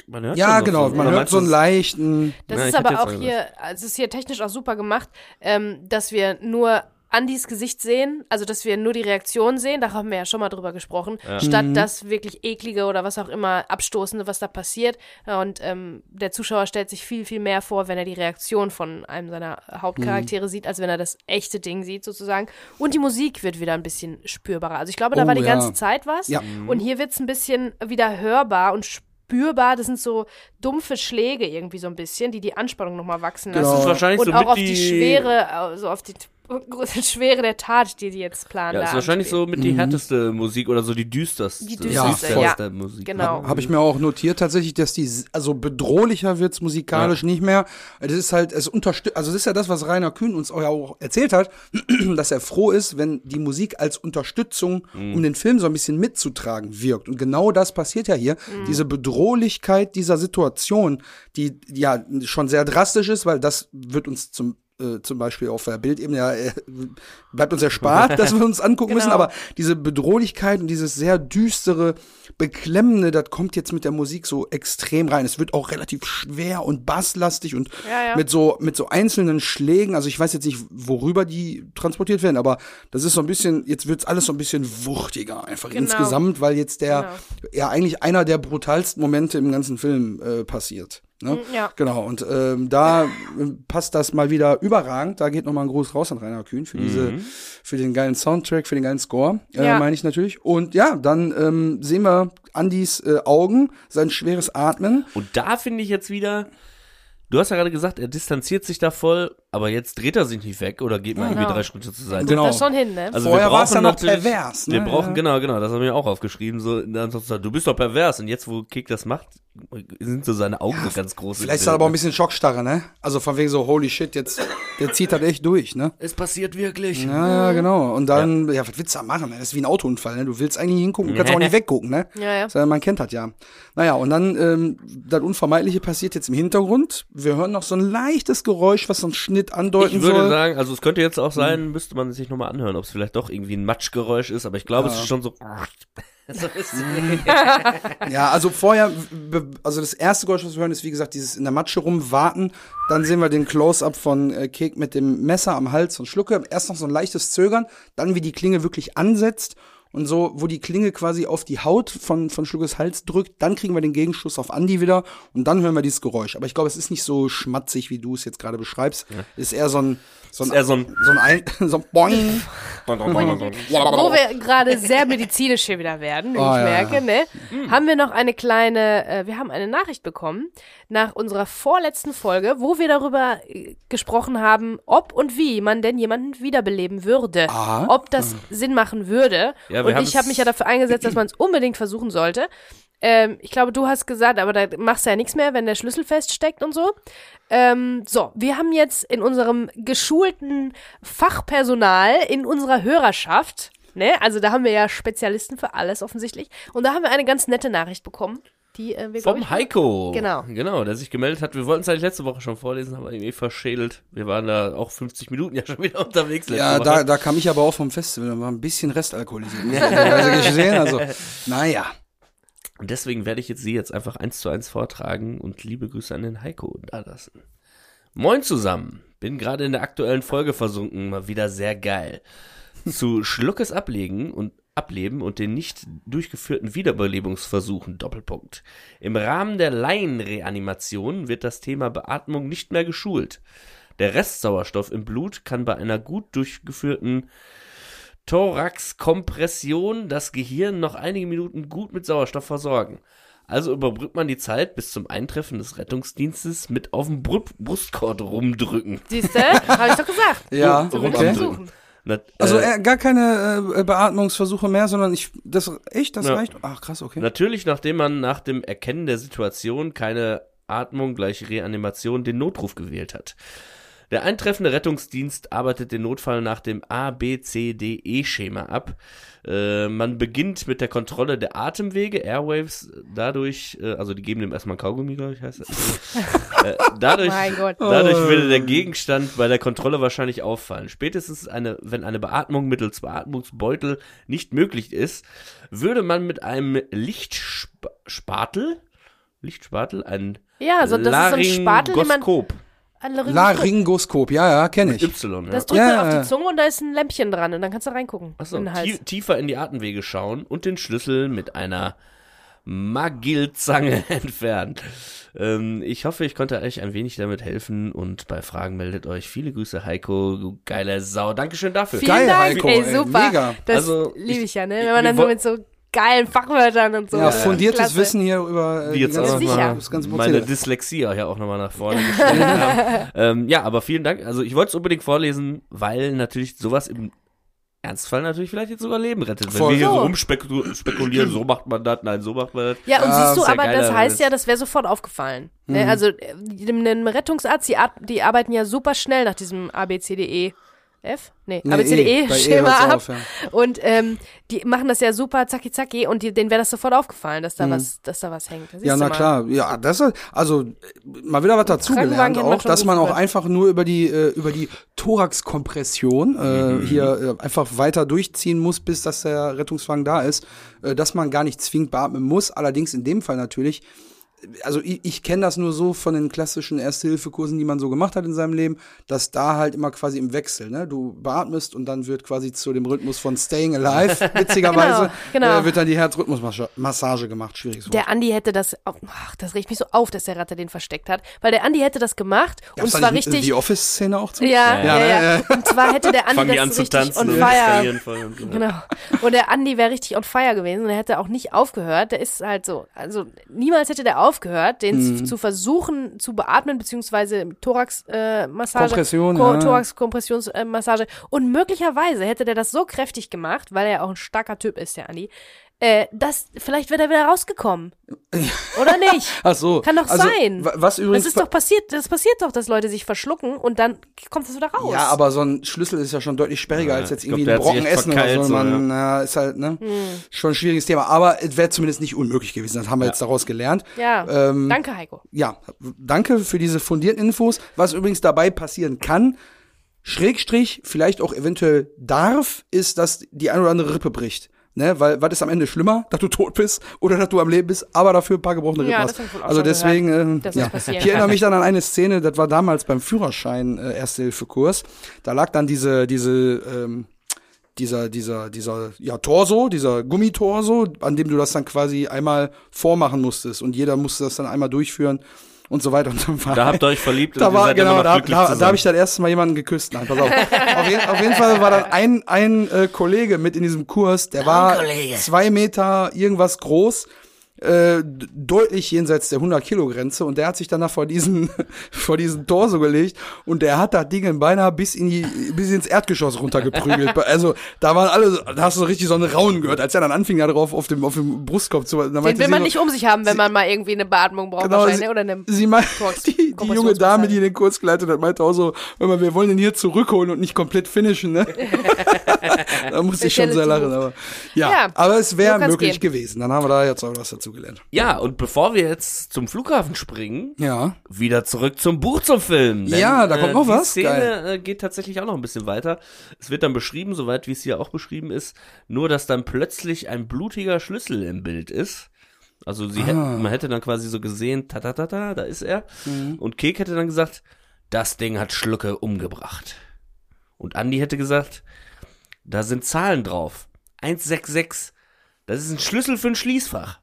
Man hört schon Ja, noch genau, so, man hört meinst so einen leichten Das Ja, ist aber auch hier, also es ist hier technisch auch super gemacht, ähm, dass wir nur Andys Gesicht sehen, also dass wir nur die Reaktion sehen, da haben wir ja schon mal drüber gesprochen, statt Mhm. das wirklich eklige oder was auch immer abstoßende, was da passiert. Und ähm, der Zuschauer stellt sich viel, viel mehr vor, wenn er die Reaktion von einem seiner Hauptcharaktere Mhm. sieht, als wenn er das echte Ding sieht sozusagen. Und die Musik wird wieder ein bisschen spürbarer. Also ich glaube, da Oh, war die ja. ganze Zeit was. Ja. Und hier wird es ein bisschen wieder hörbar und spürbar. Das sind so dumpfe Schläge irgendwie so ein bisschen, die die Anspannung nochmal wachsen lassen. Genau. Das ist wahrscheinlich Und so auch mit auf die, die Schwere, also auf die [laughs] Schwere der Tat, die die jetzt planen. Ja, ist wahrscheinlich so mit die härteste Musik oder so die düsterste. Die düsterste, düsterste ja. Musik. Genau. Habe ich mir auch notiert tatsächlich, dass die, also bedrohlicher wird's musikalisch nicht mehr. Das ist halt, es unterstützt, also das ist ja das, was Rainer Kühn uns auch, ja auch erzählt hat, [clears throat] dass er froh ist, wenn die Musik als Unterstützung, um den Film so ein bisschen mitzutragen, wirkt. Und genau das passiert ja hier. Diese Bedrohlichkeit dieser Situation, die ja schon sehr drastisch ist, weil das wird uns zum äh, zum Beispiel auf der Bildebene ja, äh, bleibt uns erspart, [laughs] dass wir uns angucken müssen, Genau. aber diese Bedrohlichkeit und dieses sehr düstere, beklemmende, das kommt jetzt mit der Musik so extrem rein. Es wird auch relativ schwer und basslastig und Ja, ja. mit so mit so einzelnen Schlägen. Also ich weiß jetzt nicht, worüber die transportiert werden, aber das ist so ein bisschen. Jetzt wird's alles so ein bisschen wuchtiger einfach Genau. insgesamt, weil jetzt der Genau. ja eigentlich einer der brutalsten Momente im ganzen Film äh, passiert. Ne? ja. Genau, und ähm, da passt das mal wieder überragend. Da geht nochmal ein Gruß raus an Rainer Kühn für diese, für den geilen Soundtrack, für den geilen Score, äh, Ja. meine ich natürlich. Und ja, dann ähm, sehen wir Andys äh, Augen, sein schweres Atmen. Und da finde ich jetzt wieder, du hast ja gerade gesagt, er distanziert sich da voll, aber jetzt dreht er sich nicht weg oder geht mal irgendwie Genau. drei Schritte zur Seite. Genau. Das schon hin, ne? Also Vorher war's brauchen ja noch pervers, ne? Wir brauchen, Ja. genau, genau, das haben wir auch aufgeschrieben. So, dann du bist doch pervers. Und jetzt, wo Kick das macht, sind so seine Augen so ganz groß. im Vielleicht ist er aber auch ein ne? bisschen Schockstarre, ne? Also von wegen so, holy shit, jetzt, der zieht das echt durch, ne? Es passiert wirklich. Ja, ja, genau. Und dann, ja, was willst du da machen? ne? Das ist wie ein Autounfall, ne? Du willst eigentlich hingucken, kannst auch nicht [laughs] weggucken, ne? Ja, ja. So, Man kennt das ja. Naja, und dann, ähm, das Unvermeidliche passiert jetzt im Hintergrund. Wir hören noch so ein leichtes Geräusch, was so einen Schnitt andeuten Ich würde soll. sagen, also es könnte jetzt auch sein, müsste man sich nochmal anhören, ob es vielleicht doch irgendwie ein Matschgeräusch ist, aber ich glaube, es ist schon so. [laughs] so ist, [laughs] Ja, also vorher, also das erste Geräusch, was wir hören, ist wie gesagt dieses in der Matsche rumwarten. Dann sehen wir den Close-Up von äh, Kek mit dem Messer am Hals und Schlucke. Erst noch so ein leichtes Zögern, dann wie die Klinge wirklich ansetzt und so, wo die Klinge quasi auf die Haut von, von Schluckes Hals drückt, dann kriegen wir den Gegenschuss auf Andi wieder und dann hören wir dieses Geräusch. Aber ich glaube, es ist nicht so schmatzig, wie du es jetzt gerade beschreibst. Ist eher so ein, so ein, so ein- so ein, ein [laughs] so ein Boing. Wo wir gerade sehr medizinisch hier wieder werden, wie Oh, ich ja, merke, ja. ne? Haben wir noch eine kleine, äh, wir haben eine Nachricht bekommen nach unserer vorletzten Folge, wo wir darüber äh, gesprochen haben, ob und wie man denn jemanden wiederbeleben würde. Ah. Ob das Sinn machen würde. Ja, und ich habe mich ja dafür eingesetzt, dass man es unbedingt versuchen sollte. Ähm, ich glaube, du hast gesagt, aber da machst du ja nichts mehr, wenn der Schlüssel feststeckt und so. Ähm, so, wir haben jetzt in unserem geschulten Fachpersonal, in unserer Hörerschaft, ne, also da haben wir ja Spezialisten für alles offensichtlich, und da haben wir eine ganz nette Nachricht bekommen. die äh, wir, Vom ich, Heiko. Genau. Genau, der sich gemeldet hat. Wir wollten es eigentlich letzte Woche schon vorlesen, aber irgendwie verschädelt. Wir waren da auch 50 Minuten ja schon wieder unterwegs letzte Ja, Woche. da, da kam ich aber auch vom Festival und war ein bisschen restalkoholisiert. [laughs] ehrlicherweise gesehen, also, naja. Und deswegen werde ich jetzt sie jetzt einfach eins zu eins vortragen und liebe Grüße an den Heiko da lassen. Moin zusammen. Bin gerade in der aktuellen Folge versunken, mal wieder sehr geil. Zu Schluckes Ablegen und Ableben und den nicht durchgeführten Wiederbelebungsversuchen Doppelpunkt. Im Rahmen der Laienreanimation wird das Thema Beatmung nicht mehr geschult. Der Restsauerstoff im Blut kann bei einer gut durchgeführten Thoraxkompression das Gehirn noch einige Minuten gut mit Sauerstoff versorgen. Also überbrückt man die Zeit bis zum Eintreffen des Rettungsdienstes mit auf dem Brut Brustkorb rumdrücken. Siehst du? Hab ich doch gesagt. Ja, ich okay. versuchen. Na, Also äh, äh, gar keine äh, Beatmungsversuche mehr, sondern ich, das, echt, das Ja. reicht? Ach, krass, okay. Natürlich, nachdem man nach dem Erkennen der Situation keine Atmung gleich Reanimation den Notruf gewählt hat. Der eintreffende Rettungsdienst arbeitet den Notfall nach dem A-B-C-D-E-Schema ab. Äh, man beginnt mit der Kontrolle der Atemwege, Airwaves, dadurch, äh, also die geben dem erstmal Kaugummi, glaube ich, heißt das. [laughs] äh, dadurch, Mein Gott. dadurch würde der Gegenstand bei der Kontrolle wahrscheinlich auffallen. Spätestens eine, wenn eine Beatmung mittels Beatmungsbeutel nicht möglich ist, würde man mit einem Lichtspatel, Lichtspatel, ein Ja, so, das ist so ein Spatel, den man Laryngoskop. Laryngoskop, ja, ja, kenne ich. Y, ja. Das drückt Ja, man ja, auf die Zunge und da ist ein Lämpchen dran und dann kannst du reingucken. Achso, in den Hals. tie tiefer in die Atemwege schauen und den Schlüssel mit einer Magilzange [laughs] entfernen. Ähm, ich hoffe, ich konnte euch ein wenig damit helfen und bei Fragen meldet euch. Viele Grüße, Heiko, du geile Sau. Dankeschön dafür. Vielen Geil, Dank, Heiko, ey, ey, super. mega. Das Also, liebe ich ja, ne? Wenn man dann so mit so geilen Fachwörtern und so. Ja, fundiertes Klasse. Wissen hier über äh, die jetzt die auch ganze, mal das ganze meine. Dyslexie auch ja auch nochmal nach vorne gestellt [laughs] haben. Ähm, ja, aber vielen Dank. Also ich wollte es unbedingt vorlesen, weil natürlich sowas im Ernstfall natürlich vielleicht jetzt sogar Leben rettet. Wenn Voll. wir hier so So. rumspekulieren, so macht man das, nein, so macht man das. Ja, und siehst du, aber geiler das heißt ja, das wäre sofort aufgefallen. Ne? Mhm. Also äh, dem, dem Rettungsarzt, die, die arbeiten ja super schnell nach diesem ABCDE. F? Nee, Nee, E. Bei E [laughs] ABCDE-Schema hört's ab. ja. Und ähm, die machen das ja super zacki zacki und die, denen wäre das sofort aufgefallen, dass da Mhm. was, dass da was hängt. Ja, na mal. klar. Ja, das also mal wieder was dazugelernt auch, dass man auch einfach nur über die äh, über die Thoraxkompression äh, hier äh, einfach weiter durchziehen muss, bis dass der Rettungswagen da ist, äh, dass man gar nicht zwingend beatmen muss. Allerdings in dem Fall natürlich. Also ich, ich kenne das nur so von den klassischen Erste-Hilfe-Kursen, die man so gemacht hat in seinem Leben, dass da halt immer quasi im Wechsel, ne? Du beatmest und dann wird quasi zu dem Rhythmus von Staying Alive, [laughs] witzigerweise, Genau, genau. Äh, wird dann die Herzrhythmusmassage gemacht. Schwieriges Wort. Der Andi hätte das, ach, das riecht mich so auf, dass der Ratte den versteckt hat, weil der Andi hätte das gemacht und Gab's da zwar richtig. Die Office-Szene auch zu? Ja, ja, Ja, ja, ne, Und zwar hätte der [laughs] Andi Fangen die das an zu richtig tanzen on und fire. und so. Genau. Und der Andi wäre richtig on fire gewesen und er hätte auch nicht aufgehört. Der ist halt so, also niemals hätte der aufgehört, den Mhm. zu, versuchen zu beatmen, beziehungsweise Thorax-Massage. Äh, Kompression, Ko ja. Thorax-Kompressionsmassage. Und möglicherweise hätte der das so kräftig gemacht, weil er ja auch ein starker Typ ist, der Andi, äh, dass vielleicht wäre er wieder rausgekommen. Oder nicht? [laughs] Ach so. Kann doch also, sein. wa- Was übrigens. Das ist doch passiert, das passiert doch, dass Leute sich verschlucken und dann kommt das wieder raus. ja, aber so ein Schlüssel ist ja schon deutlich sperriger Ja, als jetzt glaub, irgendwie der ein hat sich Brocken essen oder so. so, Man, ja. ist halt, ne? Hm. Schon ein schwieriges Thema. Aber es wäre zumindest nicht unmöglich gewesen. Das haben wir jetzt daraus gelernt. ja. Ähm, Danke, Heiko. ja, danke für diese fundierten Infos. Was übrigens dabei passieren kann, Schrägstrich, vielleicht auch eventuell darf, ist, dass die ein oder andere Rippe bricht. Ne, weil was ist am Ende schlimmer, dass du tot bist oder dass du am Leben bist, aber dafür ein paar gebrochene Rippen Ja, hast. Also deswegen, dass ja. ich erinnere mich dann an eine Szene, das war damals beim Führerschein äh, Erste-Hilfe-Kurs. Da lag dann diese, diese, ähm, dieser, dieser, dieser, ja, Torso, dieser Gummitorso, an dem du das dann quasi einmal vormachen musstest und jeder musste das dann einmal durchführen und so weiter und so fort. Da habt ihr euch verliebt und Da ihr war, genau, noch da, glücklich da, da habe ich das erste Mal jemanden geküsst. Nein, pass auf. auf, jeden, auf jeden Fall war dann ein, ein äh, Kollege mit in diesem Kurs, der war zwei Meter irgendwas groß, äh, deutlich jenseits der 100 Kilo Grenze und der hat sich danach vor diesen [laughs] vor diesen Torso gelegt und der hat das Ding beinahe bis in die bis ins Erdgeschoss runtergeprügelt. [laughs] also da waren alle, da hast du so richtig so einen Raunen gehört, als er dann anfing da drauf auf dem auf dem Brustkorb zu. dann Den will sie man so- nicht um sich haben, wenn man mal irgendwie eine Beatmung braucht Genau, wahrscheinlich, sie- ne? oder eine Sie meint, [laughs] die, die, junge Dame, die den Kurs geleitet hat, meinte auch so, mal, wir wollen den hier zurückholen und nicht komplett finishen, ne? da muss ich schon sehr lachen, aber ja, ja aber es wäre möglich gehen. gewesen. Dann haben wir da jetzt auch was dazu gelernt. Ja, und bevor wir jetzt zum Flughafen springen, ja. wieder zurück zum Buch zum Film. Denn, ja, da kommt äh, noch die was. Die Szene Geil. Äh, geht tatsächlich auch noch ein bisschen weiter. Es wird dann beschrieben, soweit wie es hier auch beschrieben ist, nur dass dann plötzlich ein blutiger Schlüssel im Bild ist. Also sie ah. hätten, man hätte dann quasi so gesehen, ta ta ta ta, da ist er. Mhm. Und Kek hätte dann gesagt, das Ding hat Schlucke umgebracht. Und Andi hätte gesagt, da sind Zahlen drauf. 166. Das ist ein Schlüssel für ein Schließfach.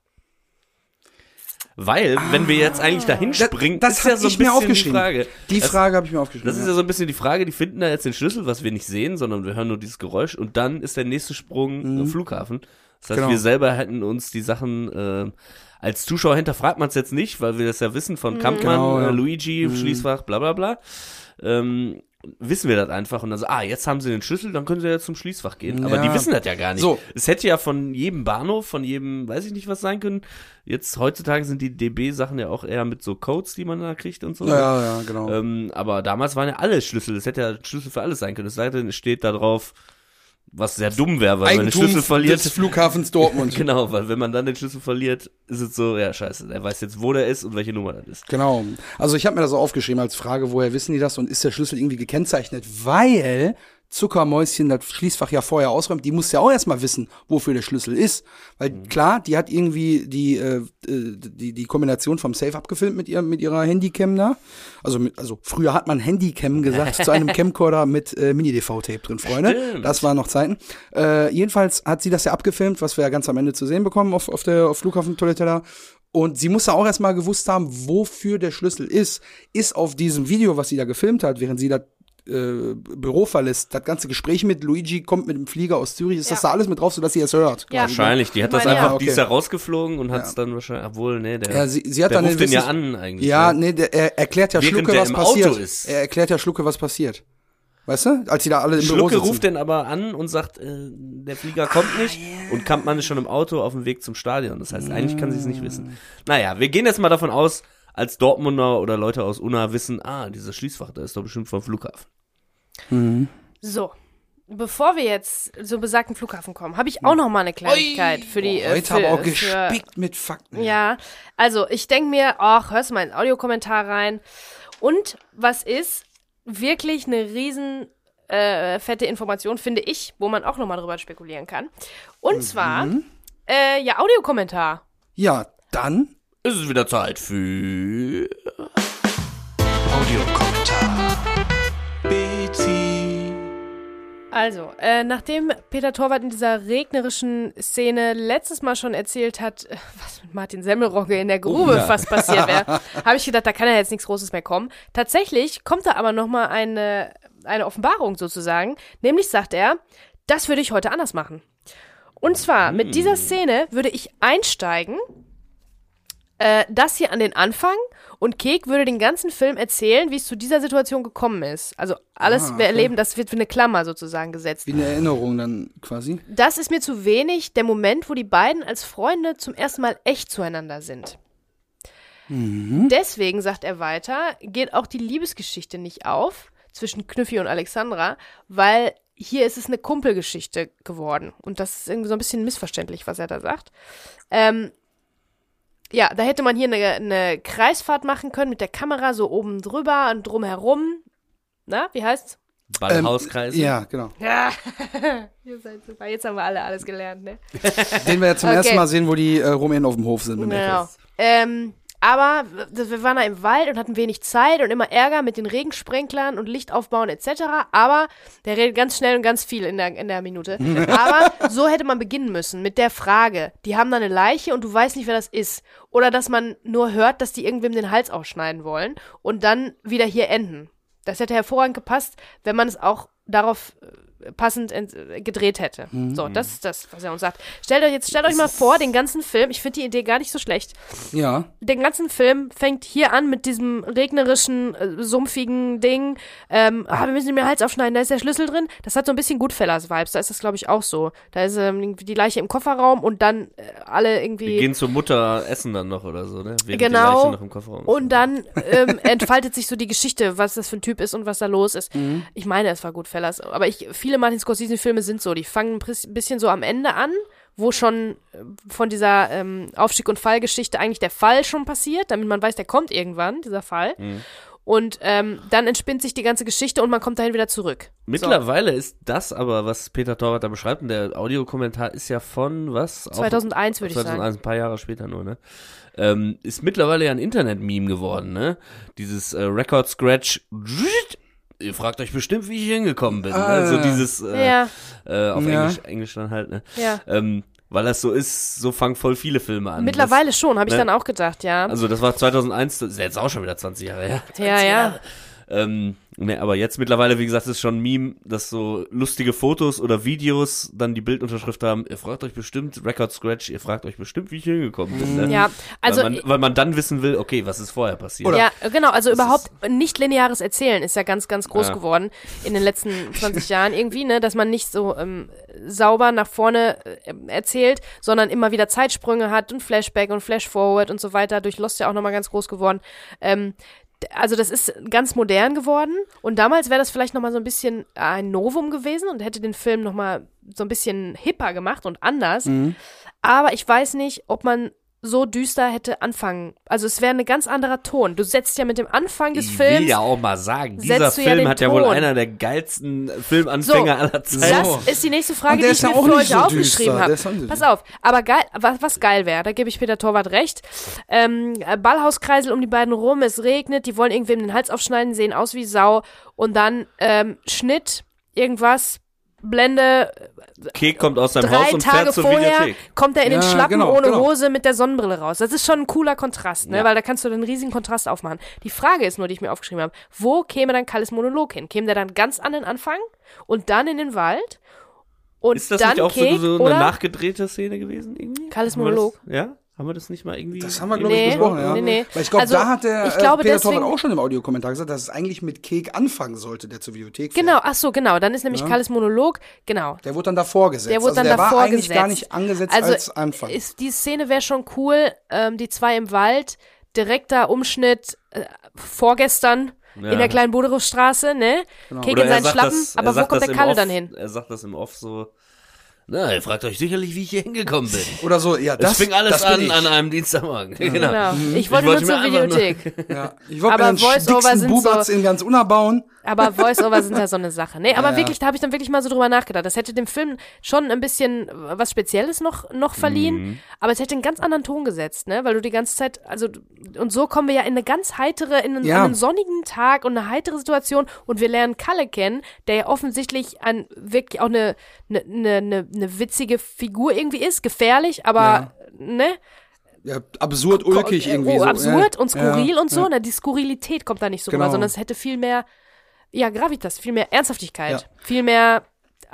Weil, ah, wenn wir jetzt eigentlich dahin springen, das, das ist ja so ein bisschen die Frage. Die Frage habe ich mir aufgeschrieben. Das ist ja so ein bisschen die Frage, die finden da jetzt den Schlüssel, was wir nicht sehen, sondern wir hören nur dieses Geräusch und dann ist der nächste Sprung mhm. Flughafen. Das heißt, genau. wir selber hätten uns die Sachen äh, als Zuschauer hinterfragt man es jetzt nicht, weil wir das ja wissen von mhm. Kampmann, genau, ja. Luigi, mhm. Schließfach, bla bla bla. Ähm, wissen wir das einfach und dann so, ah, jetzt haben sie den Schlüssel, dann können sie ja zum Schließfach gehen. Aber ja. die wissen das ja gar nicht. So. Es hätte ja von jedem Bahnhof, von jedem, weiß ich nicht, was sein können. Jetzt heutzutage sind die DB-Sachen ja auch eher mit so Codes, die man da kriegt und so. Ja, ja, genau. Ähm, aber damals waren ja alle Schlüssel. Es hätte ja Schlüssel für alles sein können. Es steht da drauf, was sehr dumm wäre, weil Eigentum man den Schlüssel verliert. des Flughafens Dortmund. [laughs] genau, weil wenn man dann den Schlüssel verliert, ist es so, ja scheiße, er weiß jetzt, wo der ist und welche Nummer das ist. Genau. Also ich habe mir das so aufgeschrieben als Frage, woher wissen die das und ist der Schlüssel irgendwie gekennzeichnet? Weil Zuckermäuschen das Schließfach ja vorher ausräumt, die muss ja auch erstmal wissen, wofür der Schlüssel ist. Weil mhm. klar, die hat irgendwie die, äh, die, die Kombination vom Safe abgefilmt mit, ihr, mit ihrer Handycam da. Also, mit, also früher hat man Handycam gesagt zu einem [laughs] Camcorder mit äh, Mini-DV-Tape drin, Freunde. Stimmt. Das waren noch Zeiten. Äh, jedenfalls hat sie das ja abgefilmt, was wir ja ganz am Ende zu sehen bekommen auf, auf der auf Flughafentoilette da. Und sie muss ja auch erstmal gewusst haben, wofür der Schlüssel ist. Ist auf diesem Video, was sie da gefilmt hat, während sie da äh, Büro verlässt, das ganze Gespräch mit Luigi kommt mit dem Flieger aus Zürich, ist ja. das da alles mit drauf, sodass sie es hört? Ja. Wahrscheinlich, die hat das einfach, ja. okay. die ist ja rausgeflogen und hat es dann wahrscheinlich, obwohl, nee, der, ja, sie, sie hat der dann ruft den ja an eigentlich. Ja, ne? nee, der, er erklärt ja Während Schlucke, was passiert. Er erklärt ja Schlucke, was passiert. Weißt du? Als sie da alle im Schlucke Büro sitzen. ruft den aber an und sagt, äh, der Flieger kommt ah, nicht yeah. und Kampmann ist schon im Auto auf dem Weg zum Stadion. Das heißt, eigentlich kann sie es nicht wissen. Naja, wir gehen jetzt mal davon aus, als Dortmunder oder Leute aus Unna wissen, ah, dieses Schließfach, da ist doch bestimmt vom Flughafen. Mhm. So. Bevor wir jetzt zum besagten Flughafen kommen, habe ich auch noch mal eine Kleinigkeit Oi. für die. Oh, heute aber auch gespickt mit Fakten. Ja, also ich denke mir, ach, hörst du mal in Audiokommentar rein. Und was ist wirklich eine riesen äh, fette Information, finde ich, wo man auch noch mal drüber spekulieren kann. Und mhm. zwar, äh, ja, Audiokommentar. Ja, dann ist es wieder Zeit für Audiokommentar. Betty. Also, äh, nachdem Peter Torwart in dieser regnerischen Szene letztes Mal schon erzählt hat, äh, was mit Martin Semmelrogge in der Grube oh, ja. fast passiert wäre, [laughs] habe ich gedacht, da kann ja jetzt nichts Großes mehr kommen. Tatsächlich kommt da aber noch mal eine, eine Offenbarung sozusagen. Nämlich sagt er, das würde ich heute anders machen. Und zwar, mit dieser hm. Szene würde ich einsteigen, äh, das hier an den Anfang und Kek würde den ganzen Film erzählen, wie es zu dieser Situation gekommen ist. Also alles ah, okay. wir erleben, das wird wie eine Klammer sozusagen gesetzt. Wie eine Erinnerung dann quasi. Das ist mir zu wenig, der Moment, wo die beiden als Freunde zum ersten Mal echt zueinander sind. Mhm. Deswegen, sagt er weiter, geht auch die Liebesgeschichte nicht auf zwischen Knüffi und Alexandra, weil hier ist es eine Kumpelgeschichte geworden. Und das ist irgendwie so ein bisschen missverständlich, was er da sagt. Ähm, ja, da hätte man hier eine, eine Kreisfahrt machen können mit der Kamera so oben drüber und drumherum. Na, wie heißt's? Ballhauskreise. Ähm, ja, genau. Ja, [laughs] ihr seid super. Jetzt haben wir alle alles gelernt, ne? Den wir ja zum okay. ersten Mal sehen, wo die äh, Rumänen auf dem Hof sind. Genau. Ähm, aber wir waren da im Wald und hatten wenig Zeit und immer Ärger mit den Regensprenklern und Licht aufbauen etc. Aber der redet ganz schnell und ganz viel in der, in der Minute. [laughs] Aber so hätte man beginnen müssen mit der Frage, die haben da eine Leiche und du weißt nicht, wer das ist. Oder dass man nur hört, dass die irgendwem den Hals ausschneiden wollen und dann wieder hier enden. Das hätte hervorragend gepasst, wenn man es auch darauf passend gedreht hätte. So, das ist das, was er uns sagt. Stellt euch jetzt, stellt euch mal vor, den ganzen Film, ich finde die Idee gar nicht so schlecht. Ja. Den ganzen Film fängt hier an mit diesem regnerischen, äh, sumpfigen Ding. Ähm, ah, wir müssen mir den Hals aufschneiden, da ist der Schlüssel drin. Das hat so ein bisschen Goodfellas-Vibes, da ist das, glaube ich, auch so. Da ist ähm, irgendwie die Leiche im Kofferraum und dann äh, alle Wir irgendwie. gehen zur Mutter essen dann noch oder so, ne? Während Genau. Die Leiche noch im Kofferraum ist. Und dann ähm, [laughs] entfaltet sich so die Geschichte, was das für ein Typ ist und was da los ist. Mhm. Ich meine, es war Goodfellas. Aber ich, viele Martin Scorsese-Filme sind so, die fangen ein bisschen so am Ende an, wo schon äh, von dieser ähm, Aufstieg- und Fallgeschichte eigentlich der Fall schon passiert, damit man weiß, der kommt irgendwann, dieser Fall. Mhm. Und ähm, dann entspinnt sich die ganze Geschichte und man kommt dahin wieder zurück. Mittlerweile ist das aber, was Peter Torwart da beschreibt, und der Audiokommentar ist ja von, was? Auch- 2001 würde ich sagen. 2001, ein paar Jahre später nur, ne? Ähm, ist mittlerweile ja ein Internet-Meme geworden, ne? Dieses äh, Record-Scratch. Ihr fragt euch bestimmt, wie ich hier hingekommen bin. Ah. ne? So dieses, äh, Ja, äh, auf Ja. Englisch, Englisch dann halt, ne? ja. Ähm, weil das so ist, so fangen voll viele Filme an. Mittlerweile schon, habe ich ne? dann auch gedacht, ja. Das, also das war 2001, das ist jetzt auch schon wieder 20 Jahre her. ja, ja. [laughs] Ähm, ne, aber jetzt mittlerweile, wie gesagt, ist schon ein Meme, dass so lustige Fotos oder Videos dann die Bildunterschrift haben, ihr fragt euch bestimmt, Record Scratch, ihr fragt euch bestimmt, wie ich hier hingekommen bin. Ne? Ja, also weil, man, weil man dann wissen will, okay, was ist vorher passiert. Oder- Ja, genau, also Das überhaupt nicht lineares Erzählen ist ja ganz, ganz groß Ja. geworden in den letzten 20 Jahren irgendwie, ne, dass man nicht so ähm, sauber nach vorne äh, erzählt, sondern immer wieder Zeitsprünge hat und Flashback und Flashforward und so weiter. Durch Lost ja auch nochmal ganz groß geworden. Ähm, also das ist ganz modern geworden und damals wäre das vielleicht nochmal so ein bisschen ein Novum gewesen und hätte den Film nochmal so ein bisschen hipper gemacht und anders. Mhm. Aber ich weiß nicht, ob man so düster hätte anfangen. Also es wäre ein ganz anderer Ton. Du setzt ja mit dem Anfang des Ich Films. will ja auch mal sagen, dieser ja Film den hat ja wohl Ton. einer der geilsten Filmanfänger So. aller Zeiten. Das ist die nächste Frage, die ich ja mir auch für euch so aufgeschrieben habe. Pass auf, aber geil, was, was geil wäre, da gebe ich Peter Torwart recht. Ähm, äh, Ballhauskreisel um die beiden rum, es regnet, die wollen irgendwem den Hals aufschneiden, sehen aus wie Sau und dann ähm, Schnitt, irgendwas, Blende, Kek kommt aus seinem drei Haus und Tage fährt zur vorher Videothek. kommt er in den Ja, Schlappen genau, ohne genau. Hose mit der Sonnenbrille raus. Das ist schon ein cooler Kontrast, ne? Ja. Weil da kannst du einen riesigen Kontrast aufmachen. Die Frage ist nur, die ich mir aufgeschrieben habe, wo käme dann Kalles Monolog hin? Käme der dann ganz an den Anfang und dann in den Wald? Und Ist das dann nicht auch Kek, so, so eine oder? nachgedrehte Szene gewesen? Irgendwie? Kalles wir das- Monolog. Ja? Haben wir das nicht mal irgendwie? Das haben wir, glaube Nee, ich, besprochen, ja. nee, nee. Weil ich glaube, Also, da hat der ich glaube, äh, Peter deswegen- Torwart auch schon im Audiokommentar gesagt, dass es eigentlich mit Kek anfangen sollte, der zur Videothek fährt. Genau, ach so, genau. Dann ist nämlich Ja. Kalles Monolog, genau. Der wurde dann davor gesetzt. Der wurde also dann der davor war eigentlich gesetzt. gar nicht angesetzt Also als Anfang. Ist, die Szene wäre schon cool. Ähm, die zwei im Wald, direkter Umschnitt äh, vorgestern Ja. in der kleinen Buderusstraße, ne? Genau. Kek Oder in seinen Schlappen, das, er aber wo kommt der Kalle Off, dann hin? Er sagt das im Off so. Na, ihr fragt euch sicherlich, wie ich hier hingekommen bin. [laughs] Oder so, ja, Das, das, fing alles das an ich. an einem Dienstagmorgen. [laughs] Genau. Genau. Mhm. Ich wollte wollte nur zur einfach nur- Videothek. [laughs] Ja, ich wollte Aber mir den Voice-Over dicksten sind Bubatz so- in ganz Unna bauen. Aber Voice-Over sind ja so eine Sache. Nee, aber Ja, ja. wirklich, da habe ich dann wirklich mal so drüber nachgedacht. Das hätte dem Film schon ein bisschen was Spezielles noch, noch verliehen, Mhm. aber es hätte einen ganz anderen Ton gesetzt, ne? Weil du die ganze Zeit, also, und so kommen wir ja in eine ganz heitere, in einen, Ja. einen sonnigen Tag und eine heitere Situation und wir lernen Kalle kennen, der ja offensichtlich ein, wirklich auch eine, eine, eine, eine, eine witzige Figur irgendwie ist, gefährlich, aber, ne? Ja, absurd ulkig irgendwie. Oh, so. absurd ja. und skurril ja, und so. Ja. Ne? Die Skurrilität kommt da nicht so Genau. rüber, sondern es hätte viel mehr, ja, Gravitas, viel mehr Ernsthaftigkeit, Ja. viel mehr,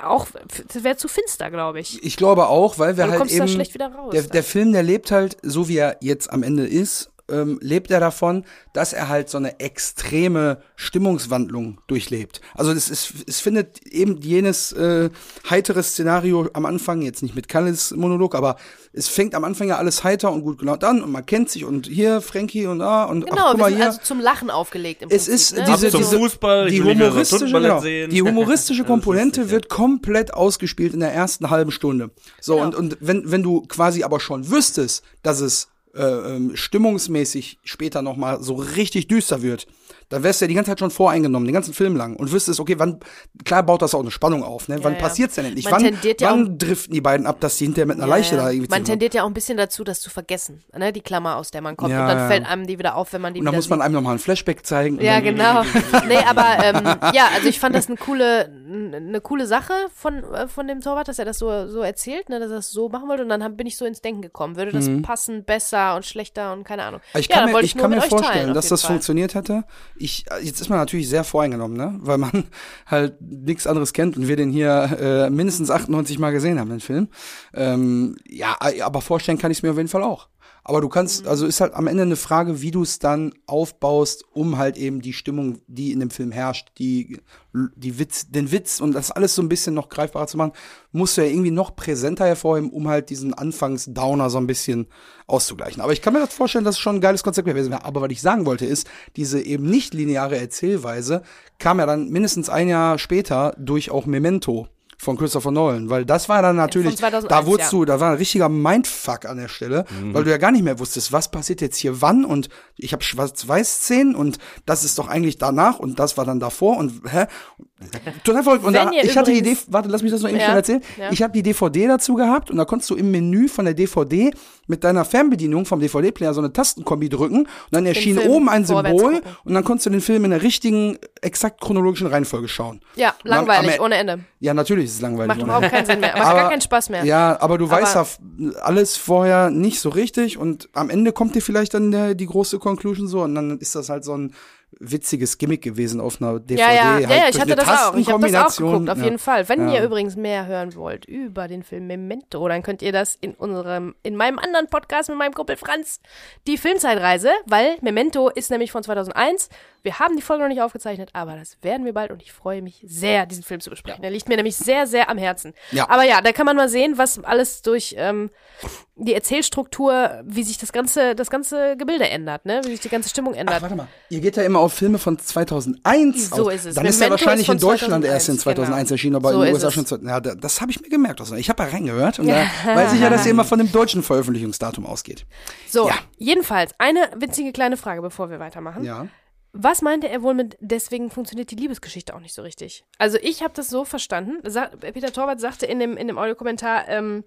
auch, es wäre zu finster, glaube ich. Ich glaube auch, weil wir Weil halt eben der, der Film, der lebt halt, so wie er jetzt am Ende ist, ähm, lebt er davon, dass er halt so eine extreme Stimmungswandlung durchlebt. Also es, ist, es findet eben jenes äh, heitere Szenario am Anfang, jetzt nicht mit Kalles Monolog, aber es fängt am Anfang ja alles heiter und gut gelaunt an und man kennt sich und hier Frankie und da und genau, ach, guck mal hier. also zum Lachen aufgelegt im Es Prinzip, ist ne? diese, Fußball, die humoristische, genau, die humoristische [laughs] Komponente lustig, ja. wird komplett ausgespielt in der ersten halben Stunde. So Genau. und und wenn wenn du quasi aber schon wüsstest, dass es äh, ähm, stimmungsmäßig später noch mal so richtig düster wird, dann wärst du ja die ganze Zeit schon voreingenommen, den ganzen Film lang und wüsstest, okay, wann klar baut das auch eine Spannung auf, ne? wann ja. passiert's denn endlich? Man wann ja wann driften die beiden ab, dass die hinterher mit einer Ja, Leiche ja. da irgendwie Man tendiert ja auch ein bisschen dazu, das zu vergessen, ne? die Klammer, aus der man kommt. Ja, und dann ja. fällt einem die wieder auf, wenn man die und dann muss man sieht. einem noch mal ein Flashback zeigen. Ja, genau. [laughs] nee, aber ähm, ja, also ich fand das eine coole, eine coole Sache von, äh, von dem Torwart, dass er das so, so erzählt, ne, dass er das so machen wollte. Und dann bin ich so ins Denken gekommen. Würde das passen, besser und schlechter und keine Ahnung. Ich ja, kann mir, ich kann mir teilen, vorstellen, auf dass das Fall. funktioniert hätte. Ich, jetzt ist man natürlich sehr voreingenommen, ne? Weil man [laughs] halt nichts anderes kennt und wir den hier äh, mindestens 98 Mal gesehen haben, den Film. Ähm, ja, aber vorstellen kann ich es mir auf jeden Fall auch. Aber du kannst, mhm. also ist halt am Ende eine Frage, wie du es dann aufbaust, um halt eben die Stimmung, die in dem Film herrscht, die, die Witz, den Witz und das alles so ein bisschen noch greifbarer zu machen, musst du ja irgendwie noch präsenter hervorheben, um halt diesen Anfangs-Downer so ein bisschen auszugleichen. Aber ich kann mir das vorstellen, dass es schon ein geiles Konzept gewesen wäre. Aber was ich sagen wollte ist, diese eben nicht lineare Erzählweise kam ja dann mindestens ein Jahr später durch auch Memento von Christopher Nolan, weil das war dann natürlich, 2001, da wurdest ja. du, da war ein richtiger Mindfuck an der Stelle, mhm. weil du ja gar nicht mehr wusstest, was passiert jetzt hier wann und ich habe Schwarz-Weiß-Szenen und das ist doch eigentlich danach und das war dann davor und hä? Total verrückt. Und da, ich hatte die Idee, warte, lass mich das noch eben ja, schnell erzählen. Ja. Ich habe die DVD dazu gehabt und da konntest du im Menü von der DVD mit deiner Fernbedienung vom DVD-Player so eine Tastenkombi drücken und dann erschien oben ein Symbol und dann konntest du den Film in der richtigen, exakt chronologischen Reihenfolge schauen. Ja, langweilig, ohne Ende. Ja, natürlich ist es langweilig. Macht überhaupt keinen Sinn mehr. Macht [laughs] aber, gar keinen Spaß mehr. Ja, aber du aber weißt ja alles vorher nicht so richtig und am Ende kommt dir vielleicht dann der, die große Conclusion so und dann ist das halt so ein witziges Gimmick gewesen auf einer DVD. Ja, ja, halt ja, ja ich hatte das auch. Ich habe das auch geguckt, auf ja. jeden Fall. Wenn ja. ihr übrigens mehr hören wollt über den Film Memento, dann könnt ihr das in unserem, in meinem anderen Podcast mit meinem Kumpel Franz, die Filmzeitreise, weil Memento ist nämlich von 2001. Wir haben die Folge noch nicht aufgezeichnet, aber das werden wir bald und ich freue mich sehr, diesen Film zu besprechen. Der liegt mir nämlich sehr, sehr am Herzen. Ja. Aber ja, da kann man mal sehen, was alles durch ähm, die Erzählstruktur, wie sich das ganze, das ganze Gebilde ändert, ne? Wie sich die ganze Stimmung ändert. Ach, warte mal. Ihr geht ja immer auf Filme von 2001 So aus. ist es. Dann ist er wahrscheinlich ist in Deutschland 2001, erst in 2001 genau. erschienen, aber so in den USA schon. Ja, das habe ich mir gemerkt. Also ich habe da reingehört und [laughs] da weiß ich ja, dass ihr immer von dem deutschen Veröffentlichungsdatum ausgeht. So, ja. jedenfalls, eine witzige kleine Frage, bevor wir weitermachen. Ja. Was meinte er wohl mit, deswegen funktioniert die Liebesgeschichte auch nicht so richtig? Also ich habe das so verstanden. Peter Torwart sagte in dem, in dem Audiokommentar, ähm,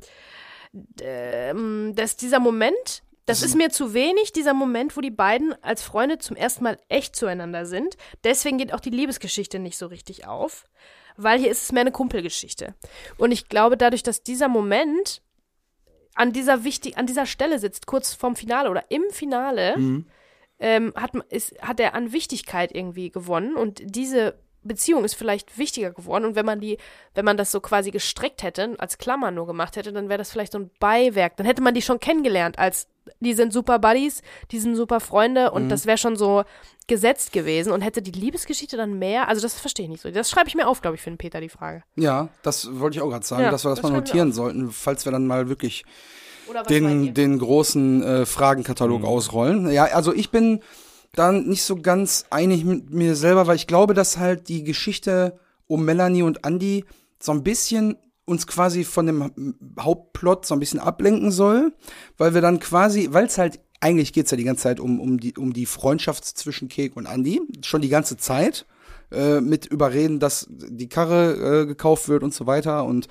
ähm, dass dieser Moment, das ist mir zu wenig, dieser Moment, wo die beiden als Freunde zum ersten Mal echt zueinander sind. Deswegen geht auch die Liebesgeschichte nicht so richtig auf, weil hier ist es mehr eine Kumpelgeschichte. Und ich glaube, dadurch, dass dieser Moment an dieser wichtig, an dieser Stelle sitzt, kurz vorm Finale oder im Finale, mhm. ähm, hat, ist, hat er an Wichtigkeit irgendwie gewonnen und diese Beziehung ist vielleicht wichtiger geworden und wenn man die, wenn man das so quasi gestreckt hätte, als Klammer nur gemacht hätte, dann wäre das vielleicht so ein Beiwerk. Dann hätte man die schon kennengelernt als die sind super Buddies, die sind super Freunde und mhm. das wäre schon so gesetzt gewesen und hätte die Liebesgeschichte dann mehr, also das verstehe ich nicht so. Das schreibe ich mir auf, glaube ich, für den Peter die Frage. Ja, das wollte ich auch gerade sagen, ja, dass wir das, das mal notieren sollten, falls wir dann mal wirklich den, den großen äh, Fragenkatalog mhm. ausrollen. Ja, also ich bin dann nicht so ganz einig mit mir selber, weil ich glaube, dass halt die Geschichte um Melanie und Andy so ein bisschen uns quasi von dem Hauptplot so ein bisschen ablenken soll, weil wir dann quasi, weil es halt eigentlich geht's ja die ganze Zeit um, um, die, um die Freundschaft zwischen Kek und Andy, schon die ganze Zeit, äh, mit überreden, dass die Karre äh, gekauft wird und so weiter und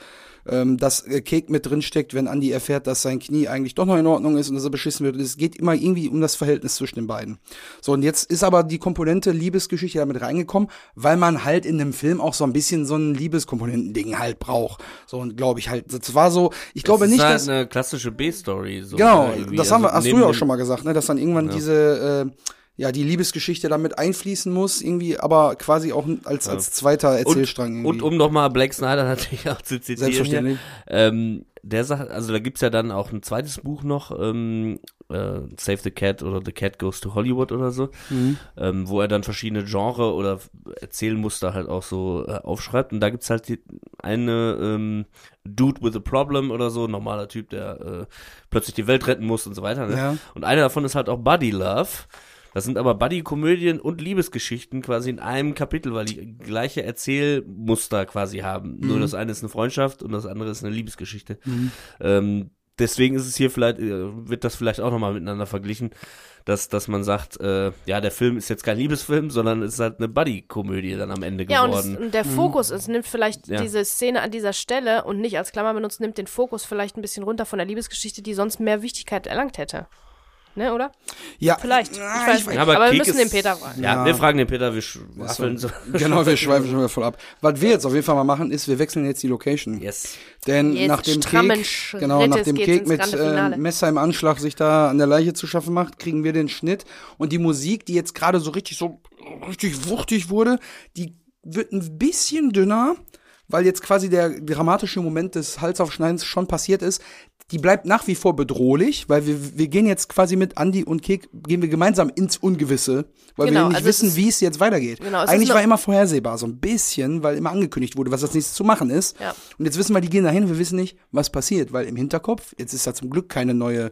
ähm, dass äh, Cake mit drin steckt, wenn Andy erfährt, dass sein Knie eigentlich doch noch in Ordnung ist und dass er beschissen wird. Es geht immer irgendwie um das Verhältnis zwischen den beiden. So, und jetzt ist aber die Komponente Liebesgeschichte damit reingekommen, weil man halt in dem Film auch so ein bisschen so ein Liebeskomponenten-Ding halt braucht. So, und glaube ich halt, das war so, ich glaube nicht, ist halt dass... eine klassische B-Story. So genau, das haben wir, also hast du ja auch schon mal gesagt, ne, dass dann irgendwann ja. diese... Äh, ja, die Liebesgeschichte damit einfließen muss, irgendwie, aber quasi auch als, als zweiter Erzählstrang. Und, und um nochmal Black Snyder [laughs] natürlich auch zu zitieren. Selbstverständlich. Hier, ähm, der sagt, also da gibt's ja dann auch ein zweites Buch noch, ähm, äh, Save the Cat oder The Cat Goes to Hollywood oder so, mhm. ähm, wo er dann verschiedene Genre oder Erzählmuster halt auch so äh, aufschreibt. Und da gibt's halt die, eine ähm, Dude with a Problem oder so, normaler Typ, der äh, plötzlich die Welt retten muss und so weiter. Ne? Ja. Und einer davon ist halt auch Buddy Love. Das sind aber Buddy-Komödien und Liebesgeschichten quasi in einem Kapitel, weil die gleiche Erzählmuster quasi haben. Mhm. Nur das eine ist eine Freundschaft und das andere ist eine Liebesgeschichte. Mhm. Ähm, deswegen ist es hier vielleicht, äh, wird das vielleicht auch nochmal miteinander verglichen, dass, dass man sagt, äh, ja, der Film ist jetzt kein Liebesfilm, sondern es ist halt eine Buddy-Komödie dann am Ende geworden. Ja, und, es, und der mhm. Fokus ist, nimmt vielleicht ja. diese Szene an dieser Stelle und nicht als Klammer benutzt, nimmt den Fokus vielleicht ein bisschen runter von der Liebesgeschichte, die sonst mehr Wichtigkeit erlangt hätte ne, oder? Ja. Vielleicht. Ich weiß nicht. Aber, aber wir müssen den Peter fragen. Ja, ja, wir fragen den Peter, wir schwafeln so. Genau, wir [laughs] schweifen schon wieder voll ab. Was wir jetzt auf jeden Fall mal machen, ist, wir wechseln jetzt die Location. Yes. Denn yes, nach dem Kek, genau, nach dem Kek mit äh, Messer im Anschlag sich da an der Leiche zu schaffen macht, kriegen wir den Schnitt und die Musik, die jetzt gerade so richtig so richtig wuchtig wurde. Die wird ein bisschen dünner, weil jetzt quasi der dramatische Moment des Halsaufschneidens schon passiert ist. Die bleibt nach wie vor bedrohlich, weil wir, wir gehen jetzt quasi mit Andy und Kek, gehen wir gemeinsam ins Ungewisse, weil Genau, wir nicht also wissen, wie es jetzt weitergeht. Genau, Eigentlich war immer vorhersehbar, so ein bisschen, weil immer angekündigt wurde, was als nächstes zu machen ist. Ja. Und jetzt wissen wir, die gehen dahin und wir wissen nicht, was passiert, weil im Hinterkopf, jetzt ist da zum Glück keine neue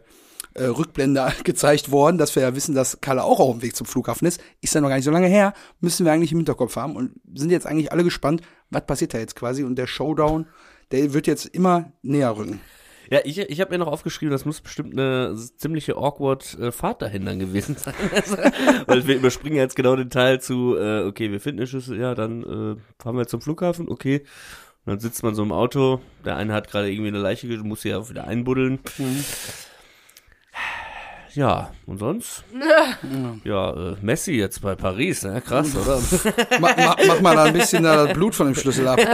äh, Rückblende [laughs] gezeigt worden, dass wir ja wissen, dass Kalle auch auf dem Weg zum Flughafen ist. Ist ja noch gar nicht so lange her, müssen wir eigentlich im Hinterkopf haben und sind jetzt eigentlich alle gespannt, was passiert da jetzt quasi und der Showdown, der wird jetzt immer näher rücken. Ja, ich, ich habe mir noch aufgeschrieben, das muss bestimmt eine ziemliche awkward äh, Fahrt dahin dann gewesen sein. [laughs] Also, Weil wir überspringen jetzt genau den Teil zu, äh, okay, wir finden eine Schüssel, ja, dann äh, fahren wir zum Flughafen, okay. Und dann sitzt man so im Auto, der eine hat gerade irgendwie eine Leiche, muss sie ja wieder einbuddeln. Ja, und sonst? [laughs] ja, äh, Messi jetzt bei Paris, ne? Krass, [laughs] oder? Mach, mach, mach mal da ein bisschen da das Blut von dem Schlüssel ab. [laughs]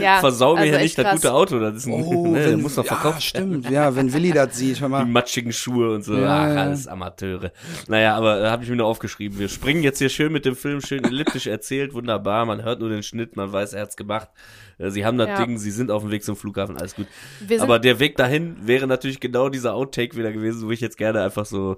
Ja, Versau mir also ja nicht das krass. gute Auto, das ist ein, Oh, ne, der wenn, muss noch ja, verkauft werden. stimmt. Ja, wenn Willi das sieht, hör Die mal. matschigen Schuhe und so. Ja, Ach, ja. alles Amateure. Naja, aber äh, habe ich mir nur aufgeschrieben. Wir springen jetzt hier schön mit dem Film, schön elliptisch erzählt, wunderbar. Man hört nur den Schnitt, man weiß, er hat's gemacht. Äh, Sie haben das Ja. Ding, sie sind auf dem Weg zum Flughafen, alles gut. Aber der Weg dahin wäre natürlich genau dieser Outtake wieder gewesen, wo ich jetzt gerne einfach so,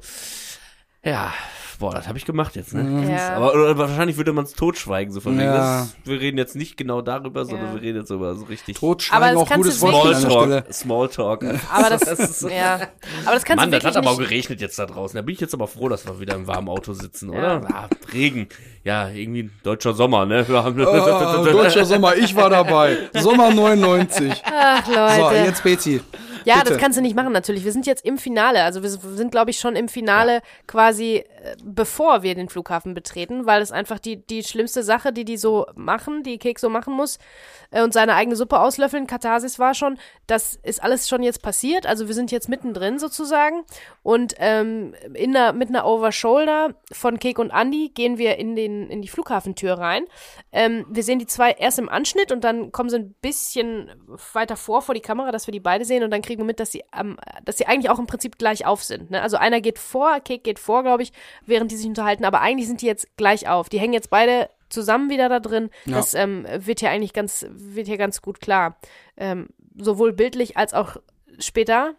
ja, boah, das habe ich gemacht jetzt, ne? Ja. Aber oder, wahrscheinlich würde man es totschweigen, so von wegen. Ja. Das, wir reden jetzt nicht genau darüber, sondern Ja. wir reden jetzt über so richtig Totschweigen, Aber das auch kannst gutes du Wort an der Smalltalk. Stelle. Smalltalk. [laughs] aber das, [laughs] Das ist so- ja, aber das kannst Mann, du das wirklich hat aber auch nicht. geregnet jetzt da draußen. Da bin ich jetzt aber froh, dass wir wieder im warmen Auto sitzen, Ja. oder? Ah, Regen. Ja, irgendwie ein deutscher Sommer, ne? Wir haben- Ah, deutscher Sommer, ich war dabei. Sommer 99. Ach, So, Leute. jetzt Betsy. Ja, Bitte. das kannst du nicht machen, natürlich. Wir sind jetzt im Finale. Also wir sind, glaube ich, schon im Finale quasi, äh, bevor wir den Flughafen betreten, weil es einfach die, die schlimmste Sache, die die so machen, die Kek so machen muss äh, und seine eigene Suppe auslöffeln, Katharsis war schon, das ist alles schon jetzt passiert. Also wir sind jetzt mittendrin sozusagen und ähm, in der, mit einer Overshoulder von Kek und Andy gehen wir in, den, in die Flughafentür rein. Ähm, wir sehen die zwei erst im Anschnitt und dann kommen sie ein bisschen weiter vor, vor die Kamera, dass wir die beide sehen und dann kriegen wir mit, dass sie, ähm, dass sie eigentlich auch im Prinzip gleich auf sind. Ne? Also einer geht vor, Kek geht vor, glaube ich, während die sich unterhalten, aber eigentlich sind die jetzt gleich auf. Die hängen jetzt beide zusammen wieder da drin. Ja. Das ähm, wird hier eigentlich ganz, wird hier ganz gut klar. Ähm, sowohl bildlich als auch später.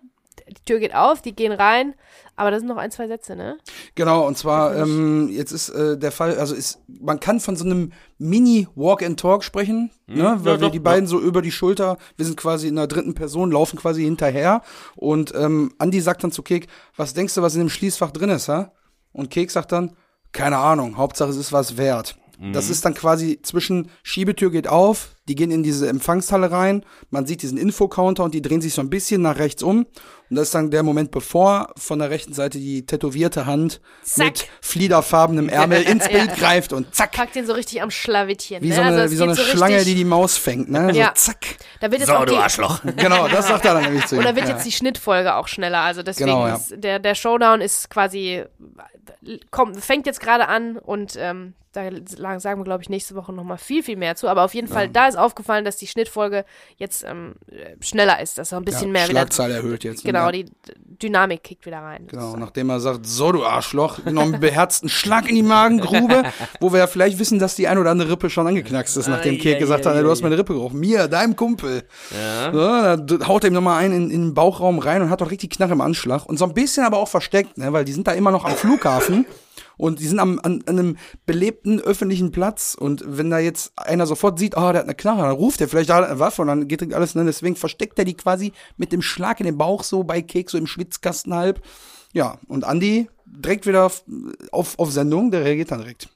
Die Tür geht auf, die gehen rein, aber da sind noch ein, zwei Sätze, ne? Genau, und zwar, ähm, jetzt ist äh, der Fall, also ist, man kann von so einem Mini-Walk-and-Talk sprechen, ne? Weil ja, wir doch, die beiden so über die Schulter, wir sind quasi in der dritten Person, laufen quasi hinterher. Und ähm, Andi sagt dann zu Kek, was denkst du, was in dem Schließfach drin ist, ha? Und Kek sagt dann, keine Ahnung, Hauptsache es ist was wert. Das ist dann quasi zwischen Schiebetür geht auf, die gehen in diese Empfangshalle rein, man sieht diesen Infocounter und die drehen sich so ein bisschen nach rechts um. Und das ist dann der Moment, bevor von der rechten Seite die tätowierte Hand Zack. mit fliederfarbenem Ärmel ins Bild [laughs] greift und zack, Packt den so richtig am Schlawittchen. wie ne? so eine, also wie so eine Schlange, richtig, die die Maus fängt, ne? So Ja. zack. Da wird jetzt So, auch du Arschloch. [laughs] Genau, das sagt er dann nämlich zu ihm. Und da wird ja. jetzt die Schnittfolge auch schneller. Also deswegen Genau, ja. ist der, der Showdown ist quasi, kommt, fängt jetzt gerade an und ähm, da sagen wir, glaube ich, nächste Woche nochmal viel, viel mehr zu. Aber auf jeden Fall, da ist aufgefallen, dass die Schnittfolge jetzt ähm, schneller ist, dass er ein bisschen ja, mehr wieder. Schlagzahl erhöht jetzt. ne? Genau, die Dynamik kickt wieder rein. Genau, sozusagen. nachdem er sagt, so du Arschloch, noch einen beherzten Schlag in die Magengrube, [laughs] wo wir ja vielleicht wissen, dass die ein oder andere Rippe schon angeknackst ist, nachdem Ai, Kek ai, gesagt ai, hat, du hast meine Rippe gerochen. Mir, deinem Kumpel. Ja. So, da haut er ihm nochmal einen in, in den Bauchraum rein und hat doch richtig Knarre im Anschlag. Und so ein bisschen aber auch versteckt, ne, weil die sind da immer noch am Flughafen. Und die sind am, an, an einem belebten öffentlichen Platz. Und wenn da jetzt einer sofort sieht, ah, der hat eine Knarre, dann ruft er vielleicht, da hat er eine Waffe und dann geht direkt alles, ne? Deswegen versteckt er die quasi mit dem Schlag in den Bauch so bei Kek, so im Schwitzkasten halb. Ja, und Andi direkt wieder auf, auf, Sendung, der reagiert dann direkt.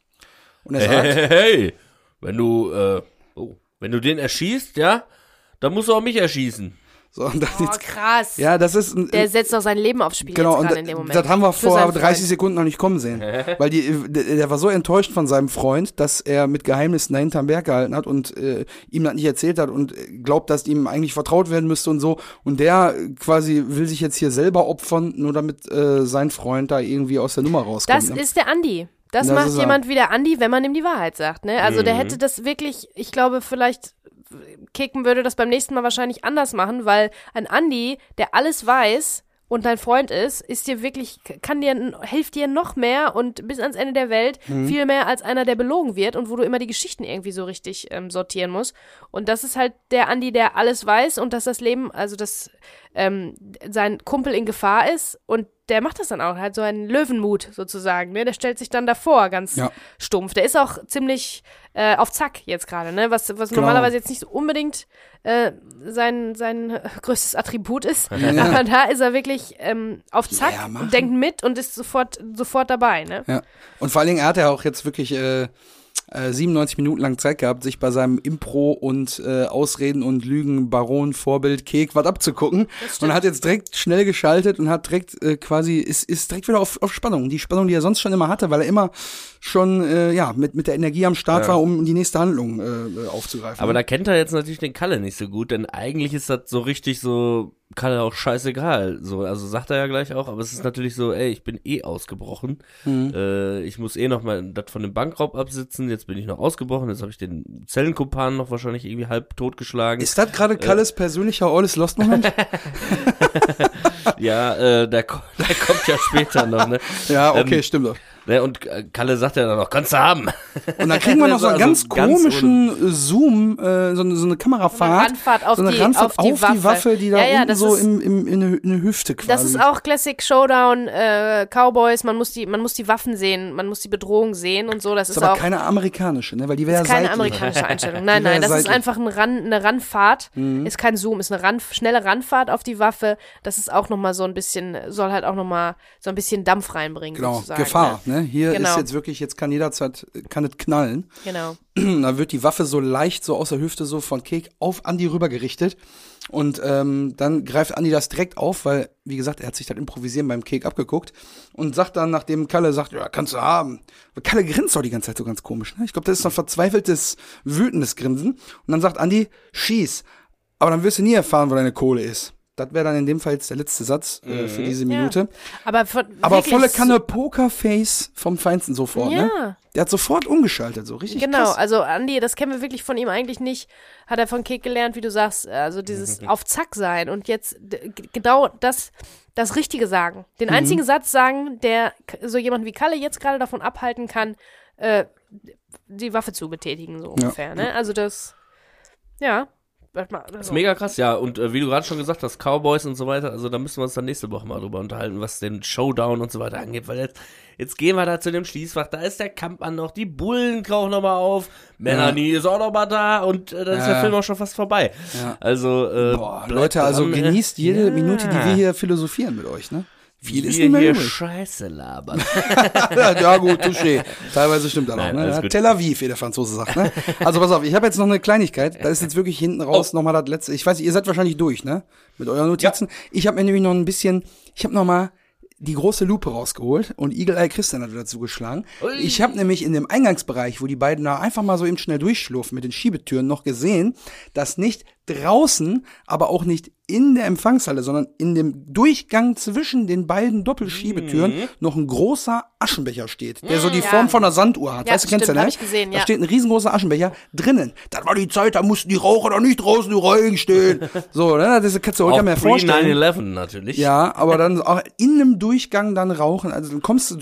Und er Hey, sagt, hey, hey, wenn du, äh, oh, wenn du den erschießt, ja, dann musst du auch mich erschießen. So, und dann Oh, jetzt, krass. ja, das ist ein, Der setzt doch sein Leben aufs Spiel Genau, jetzt und in dem Moment. das haben wir Für vor seinen 30 Freund. Sekunden noch nicht kommen sehen. [laughs] Weil die, der, der war so enttäuscht von seinem Freund, dass er mit Geheimnissen da hinterm Berg gehalten hat und äh, ihm das nicht erzählt hat und äh, glaubt, dass ihm eigentlich vertraut werden müsste und so. Und der äh, quasi will sich jetzt hier selber opfern, nur damit äh, sein Freund da irgendwie aus der Nummer rauskommt. Das ne? ist der Andi. Das, Das macht jemand wie der Andi, wenn man ihm die Wahrheit sagt. Ne? Also der Mhm. hätte das wirklich, ich glaube, vielleicht Kicken würde das beim nächsten Mal wahrscheinlich anders machen, weil ein Andi, der alles weiß und dein Freund ist, ist dir wirklich, kann dir, hilft dir noch mehr und bis ans Ende der Welt Mhm. viel mehr als einer, der belogen wird und wo du immer die Geschichten irgendwie so richtig ähm, sortieren musst. Und das ist halt der Andi, der alles weiß und dass das Leben, also dass ähm, sein Kumpel in Gefahr ist und der macht das dann auch, halt so einen Löwenmut sozusagen, ne? Der stellt sich dann davor, ganz Ja. stumpf. Der ist auch ziemlich äh, auf Zack jetzt gerade, ne? Was, was Genau. normalerweise jetzt nicht so unbedingt äh, sein, sein größtes Attribut ist. [laughs] Aber da ist er wirklich ähm, auf Zack, Ja, denkt mit und ist sofort, sofort dabei, ne? Ja. Und vor allen Dingen, er hat ja auch jetzt wirklich äh, äh, 97 Minuten lang Zeit gehabt, sich bei seinem Impro und äh, Ausreden und Lügen Baron Vorbild Kek was abzugucken und hat jetzt direkt schnell geschaltet und hat direkt äh, quasi ist ist direkt wieder auf, auf Spannung, die Spannung, die er sonst schon immer hatte, weil er immer schon äh, ja mit mit der Energie am Start Ja. war, um die nächste Handlung äh, aufzugreifen. Aber da kennt er jetzt natürlich den Kalle nicht so gut, denn eigentlich ist das so richtig so Kalle auch scheißegal. So, also sagt er ja gleich auch, aber es ist natürlich so, ey, ich bin eh ausgebrochen. Mhm. Äh, ich muss eh noch mal das von dem Bankraub absitzen. Jetzt bin ich noch ausgebrochen. Jetzt habe ich den Zellenkumpan noch wahrscheinlich irgendwie halb totgeschlagen. ist das gerade Kalles persönlicher All is Lost Moment? [laughs] [laughs] ja, äh, der, [laughs] der kommt ja später noch, ne? ja, okay, Ähm, stimmt doch. Ne? Und äh, Kalle sagt ja dann noch, kannst du haben. [laughs] Und dann kriegen wir noch [laughs] so einen Also ganz ganz komischen Zoom, äh, so, eine, so eine Kamerafahrt. Ranfahrt auf so eine die- Ranfahrt auf die Waffe. die da Ja, ja, unten das so ist- im, im, in, eine, in eine Hüfte quasi. Das ist auch Classic Showdown, äh, Cowboys, man muss die, man muss die Waffen sehen, man muss die Bedrohung sehen und so. Das ist, ist aber auch keine amerikanische, ne? Weil die wäre ist keine amerikanische [laughs] Einstellung. Nein, Die nein, das ist einfach ein Ran, eine Ranfahrt. Mhm. Ist kein Zoom, ist eine Ran, schnelle Ranfahrt auf die Waffe. Das ist auch nochmal so ein bisschen, soll halt auch nochmal so ein bisschen Dampf reinbringen. Genau, sozusagen, Gefahr, Ne? Ne? Hier Genau. ist jetzt wirklich, jetzt kann jederzeit, kann es knallen. Genau. [clears throat] da wird die Waffe so leicht so aus der Hüfte so von Kek auf Andi rüber gerichtet. Und ähm, dann greift Andi das direkt auf, weil, wie gesagt, er hat sich das Improvisieren beim Kek abgeguckt und sagt dann, nachdem Kalle sagt, ja, kannst du haben. Kalle grinst auch die ganze Zeit so ganz komisch, ne? Ich glaube, das ist so ein verzweifeltes, wütendes Grinsen. Und dann sagt Andi, schieß. Aber dann wirst du nie erfahren, wo deine Kohle ist. Das wäre dann in dem Fall jetzt der letzte Satz äh, für diese Minute. Aber, von, Aber volle so- Kanne Pokerface vom Feinsten sofort, ne? Ja. Der hat sofort umgeschaltet, so richtig Genau, krass. also Andi, das kennen wir wirklich von ihm eigentlich nicht. Hat er von Kek gelernt, wie du sagst, also dieses Mhm. auf Zack sein und jetzt genau das, das Richtige sagen. Den Mhm. einzigen Satz sagen, der so jemand wie Kalle jetzt gerade davon abhalten kann, äh, die Waffe zu betätigen, so ungefähr. Ne? Also das, ja. Das ist also- mega krass, ja. Und äh, wie du gerade schon gesagt hast, Cowboys und so weiter, also da müssen wir uns dann nächste Woche mal drüber unterhalten, was den Showdown und so weiter angeht, weil jetzt, jetzt gehen wir da zu dem Schließfach, da ist der Kampfmann noch, die Bullen krauchen noch mal auf, Melanie ist auch noch mal da und äh, dann ist Ja. der Film auch schon fast vorbei. Ja. Also, äh, Boah, Leute, also dran, genießt jede ja. Minute, die wir hier philosophieren mit euch, ne? Viel ist nicht mehr hier übrig. Scheiße labern. [laughs] ja, ja, gut, touché. Teilweise stimmt das auch, ne? Ja. Tel Aviv, wie der Franzose sagt, ne? Also pass auf, ich habe jetzt noch eine Kleinigkeit. Da ist jetzt wirklich hinten raus Oh. nochmal das letzte. Ich weiß, nicht, ihr seid wahrscheinlich durch, ne? Mit euren Notizen. Ich habe mir nämlich noch ein bisschen, ich habe noch mal die große Lupe rausgeholt und Eagle Eye Christian hat dazu geschlagen. Ui. Ich habe nämlich in dem Eingangsbereich, wo die beiden da einfach mal so eben schnell durchschlurfen mit den Schiebetüren, noch gesehen, dass nicht draußen, aber auch nicht in der Empfangshalle, sondern in dem Durchgang zwischen den beiden Doppelschiebetüren Mhm. noch ein großer Aschenbecher steht, der so die Ja. Form von einer Sanduhr hat. Ja, weißt du, kennst du, ne? ich gesehen, Da ja. steht ein riesengroßer Aschenbecher drinnen. Das war die Zeit, da mussten die Raucher doch nicht draußen im Regen stehen. [laughs] so, ne? Das kannst du heute Auch mehr vorstellen. 9-11 natürlich. Ja, aber dann auch in einem Durchgang dann rauchen. Also dann kommst du,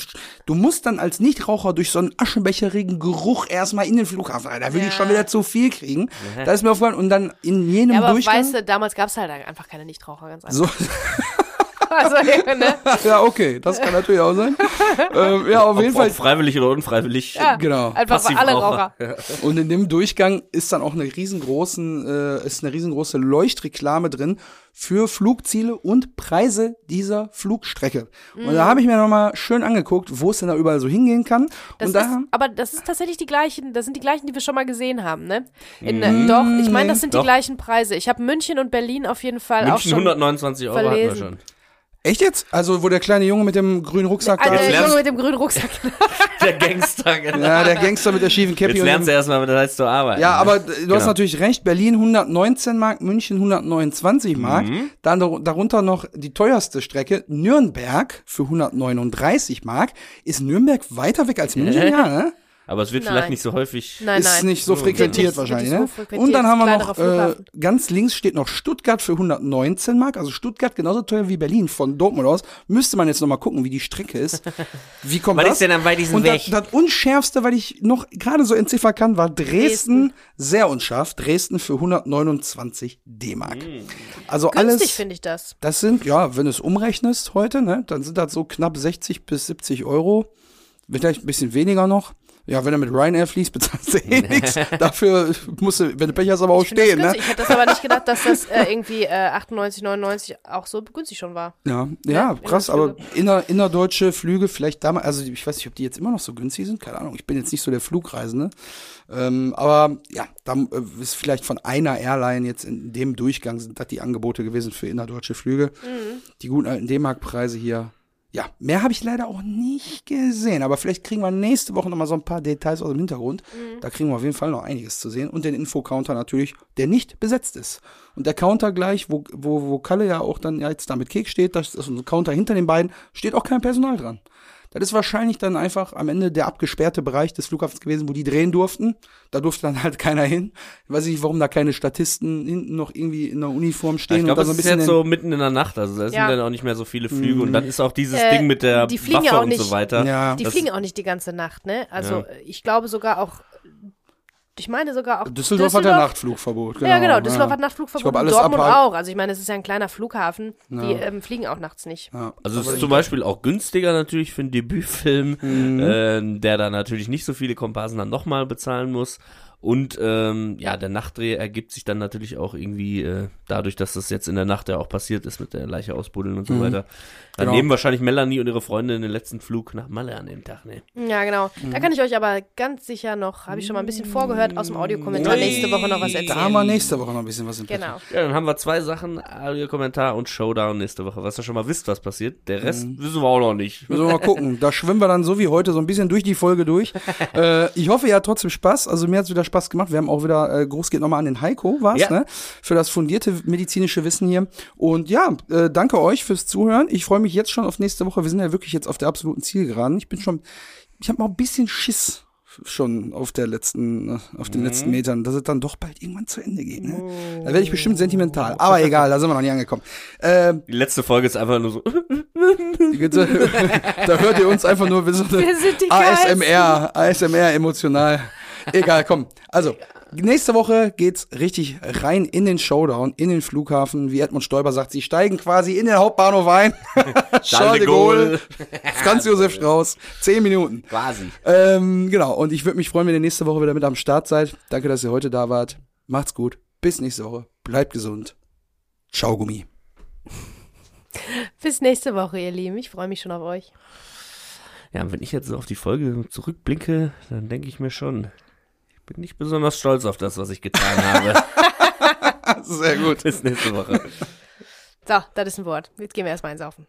du musst dann als Nichtraucher durch so einen aschenbecherigen Geruch erstmal in den Flughafen. rein. Da will ich Ja. schon wieder zu viel kriegen. Da ist mir aufgefallen. Und dann in jenem Ja, aber Durchgang. weißt du, damals gab es halt einfach keine Nichtraucher, ganz einfach. so, [laughs] Also, ne? [laughs] ja, okay, das kann natürlich auch sein. [laughs] ähm, ja, auf Ob, jeden Fall. freiwillig oder unfreiwillig. Ja, Genau. Einfach für alle Raucher. Und in dem Durchgang ist dann auch eine riesengroßen, äh, ist eine riesengroße Leuchtreklame drin für Flugziele und Preise dieser Flugstrecke. Und da habe ich mir nochmal schön angeguckt, wo es denn da überall so hingehen kann. Das und da ist, aber das ist tatsächlich die gleichen, das sind die gleichen, die wir schon mal gesehen haben, ne? In, äh, doch, ich meine, das sind die Doch. gleichen Preise. Ich habe München und Berlin auf jeden Fall auch München schon. 129 Euro hatten wir verlesen. schon. Echt jetzt? Also, wo der kleine Junge mit dem grünen Rucksack da der Jetzt lernst- Junge mit dem grünen Rucksack. [laughs] Der Gangster, genau. Ja, der Gangster mit der schiefen Cappy. Jetzt lernst du erstmal, wie das heißt zu arbeiten. ja, ne? aber du hast Genau. natürlich recht. Berlin 119 Mark, München 129 Mark. Mhm. Dann dar- darunter noch die teuerste Strecke, Nürnberg für 139 Mark. Ist Nürnberg weiter weg als München? [laughs] Ja, ne? Aber es wird Nein. vielleicht nicht so häufig. Nein, ist nein. nicht so frequentiert nicht- wahrscheinlich, ne? nicht so frequentiert, Und dann haben wir noch, äh, ganz links steht noch Stuttgart für 119 Mark, also Stuttgart genauso teuer wie Berlin von Dortmund aus. Müsste man jetzt noch mal gucken, wie die Strecke ist. [laughs] Wie kommt Was das? ist denn am weitesten Und weg? das, das unschärfste, weil ich noch gerade so entziffern kann, war Dresden, sehr unscharf, Dresden für 129 D-Mark. Also Günstig alles, finde ich das. das sind, ja, wenn du es umrechnest heute, ne, dann sind das so knapp 60 bis 70 Euro. Vielleicht ein bisschen weniger noch. Ja, wenn du mit Ryanair fließt, [laughs] bezahlst du eh nichts. Dafür musst du, wenn du Pech hast, aber auch Ich, stehen, ne? ich hätte das aber nicht gedacht, dass das äh, irgendwie äh, 98, 99 auch so günstig schon war. Ja, ja, Ja, krass, aber inner, innerdeutsche Flüge vielleicht damals, also ich weiß nicht, ob die jetzt immer noch so günstig sind, keine Ahnung, ich bin jetzt nicht so der Flugreisende. Ähm, aber ja, da äh, ist vielleicht von einer Airline jetzt in dem Durchgang sind das die Angebote gewesen für innerdeutsche Flüge. Die guten alten D-Mark-Preise hier. Ja, mehr habe ich leider auch nicht gesehen, aber vielleicht kriegen wir nächste Woche noch mal so ein paar Details aus dem Hintergrund. Da kriegen wir auf jeden Fall noch einiges zu sehen und den Infocounter natürlich, der nicht besetzt ist. Und der Counter gleich, wo, wo, wo Kalle ja auch dann ja jetzt da mit Kek steht, das ist ein Counter hinter den beiden, steht auch kein Personal dran. Das ist wahrscheinlich dann einfach am Ende der abgesperrte Bereich des Flughafens gewesen, wo die drehen durften. Da durfte dann halt keiner hin. Ich weiß nicht, warum da keine Statisten hinten noch irgendwie in der Uniform stehen ich glaube, da es so ein ist bisschen jetzt so mitten in der Nacht, also da sind Ja. dann auch nicht mehr so viele Flüge und dann ist auch dieses Äh, Ding mit der Waffe ja und so weiter. Ja. Die Das- fliegen auch nicht die ganze Nacht, ne? Also Ja. ich glaube sogar auch, ich meine sogar auch Düsseldorf, hat ja Nachtflugverbot. ja, genau. Düsseldorf ja. hat Nachtflugverbot Ich glaub, und alles Dortmund abhalten- auch. Also ich meine, es ist ja ein kleiner Flughafen. Die ähm, fliegen auch nachts nicht. Ja. Also es ist zum Beispiel auch günstiger natürlich für einen Debütfilm, Mhm. äh, der dann natürlich nicht so viele Komparsen dann nochmal bezahlen muss. Und ähm, ja, der Nachtdreh ergibt sich dann natürlich auch irgendwie äh, dadurch, dass das jetzt in der Nacht ja auch passiert ist mit der Leiche ausbuddeln und so weiter. Dann Genau. nehmen wahrscheinlich Melanie und ihre Freundin den letzten Flug nach Malle an dem Tag. Ne? Ja, genau. Mhm. Da kann ich euch aber ganz sicher noch, habe ich schon mal ein bisschen vorgehört, aus dem Audiokommentar nächste Woche noch was Da haben erzählen. wir nächste Woche noch ein bisschen was im. Genau. Ja, dann haben wir zwei Sachen, Audiokommentar und Showdown nächste Woche, was ihr schon mal wisst, was passiert. Der Rest Mhm. wissen wir auch noch nicht. Müssen wir mal gucken. Da schwimmen wir dann so wie heute so ein bisschen durch die Folge durch. [laughs] äh, ich hoffe, ihr habt trotzdem Spaß. Also mir hat's wieder Spaß gemacht. Wir haben auch wieder, äh, groß geht nochmal an den Heiko, war's, Ja. ne? Für das fundierte medizinische Wissen hier. Und ja, äh, danke euch fürs Zuhören. Ich freue mich jetzt schon auf nächste Woche. Wir sind ja wirklich jetzt auf der absoluten Zielgeraden. Ich bin schon, ich habe mal ein bisschen Schiss schon auf der letzten, äh, auf den letzten Metern, dass es dann doch bald irgendwann zu Ende geht. Ne? Da werde ich bestimmt sentimental. Aber egal, da sind wir noch nie angekommen. Äh, Die letzte Folge ist einfach nur so, [laughs] da hört ihr uns einfach nur wie so eine Wir sind die ASMR, ASMR emotional. Egal, komm. Also, nächste Woche geht's richtig rein in den Showdown, in den Flughafen. Wie Edmund Stoiber sagt, sie steigen quasi in den Hauptbahnhof ein. [laughs] Charles de Gaulle, [laughs] Franz Josef Strauß, zehn Minuten. quasi. Ähm, genau, und ich würde mich freuen, wenn ihr nächste Woche wieder mit am Start seid. Danke, dass ihr heute da wart. Macht's gut. Bis nächste Woche. Bleibt gesund. Ciao, Gummi. Bis nächste Woche, ihr Lieben. Ich freue mich schon auf euch. Ja, und wenn ich jetzt so auf die Folge zurückblicke, dann denke ich mir schon, bin nicht besonders stolz auf das, was ich getan habe. [laughs] Sehr gut. Bis nächste Woche. So, das ist ein Wort. Jetzt gehen wir erstmal einsaufen.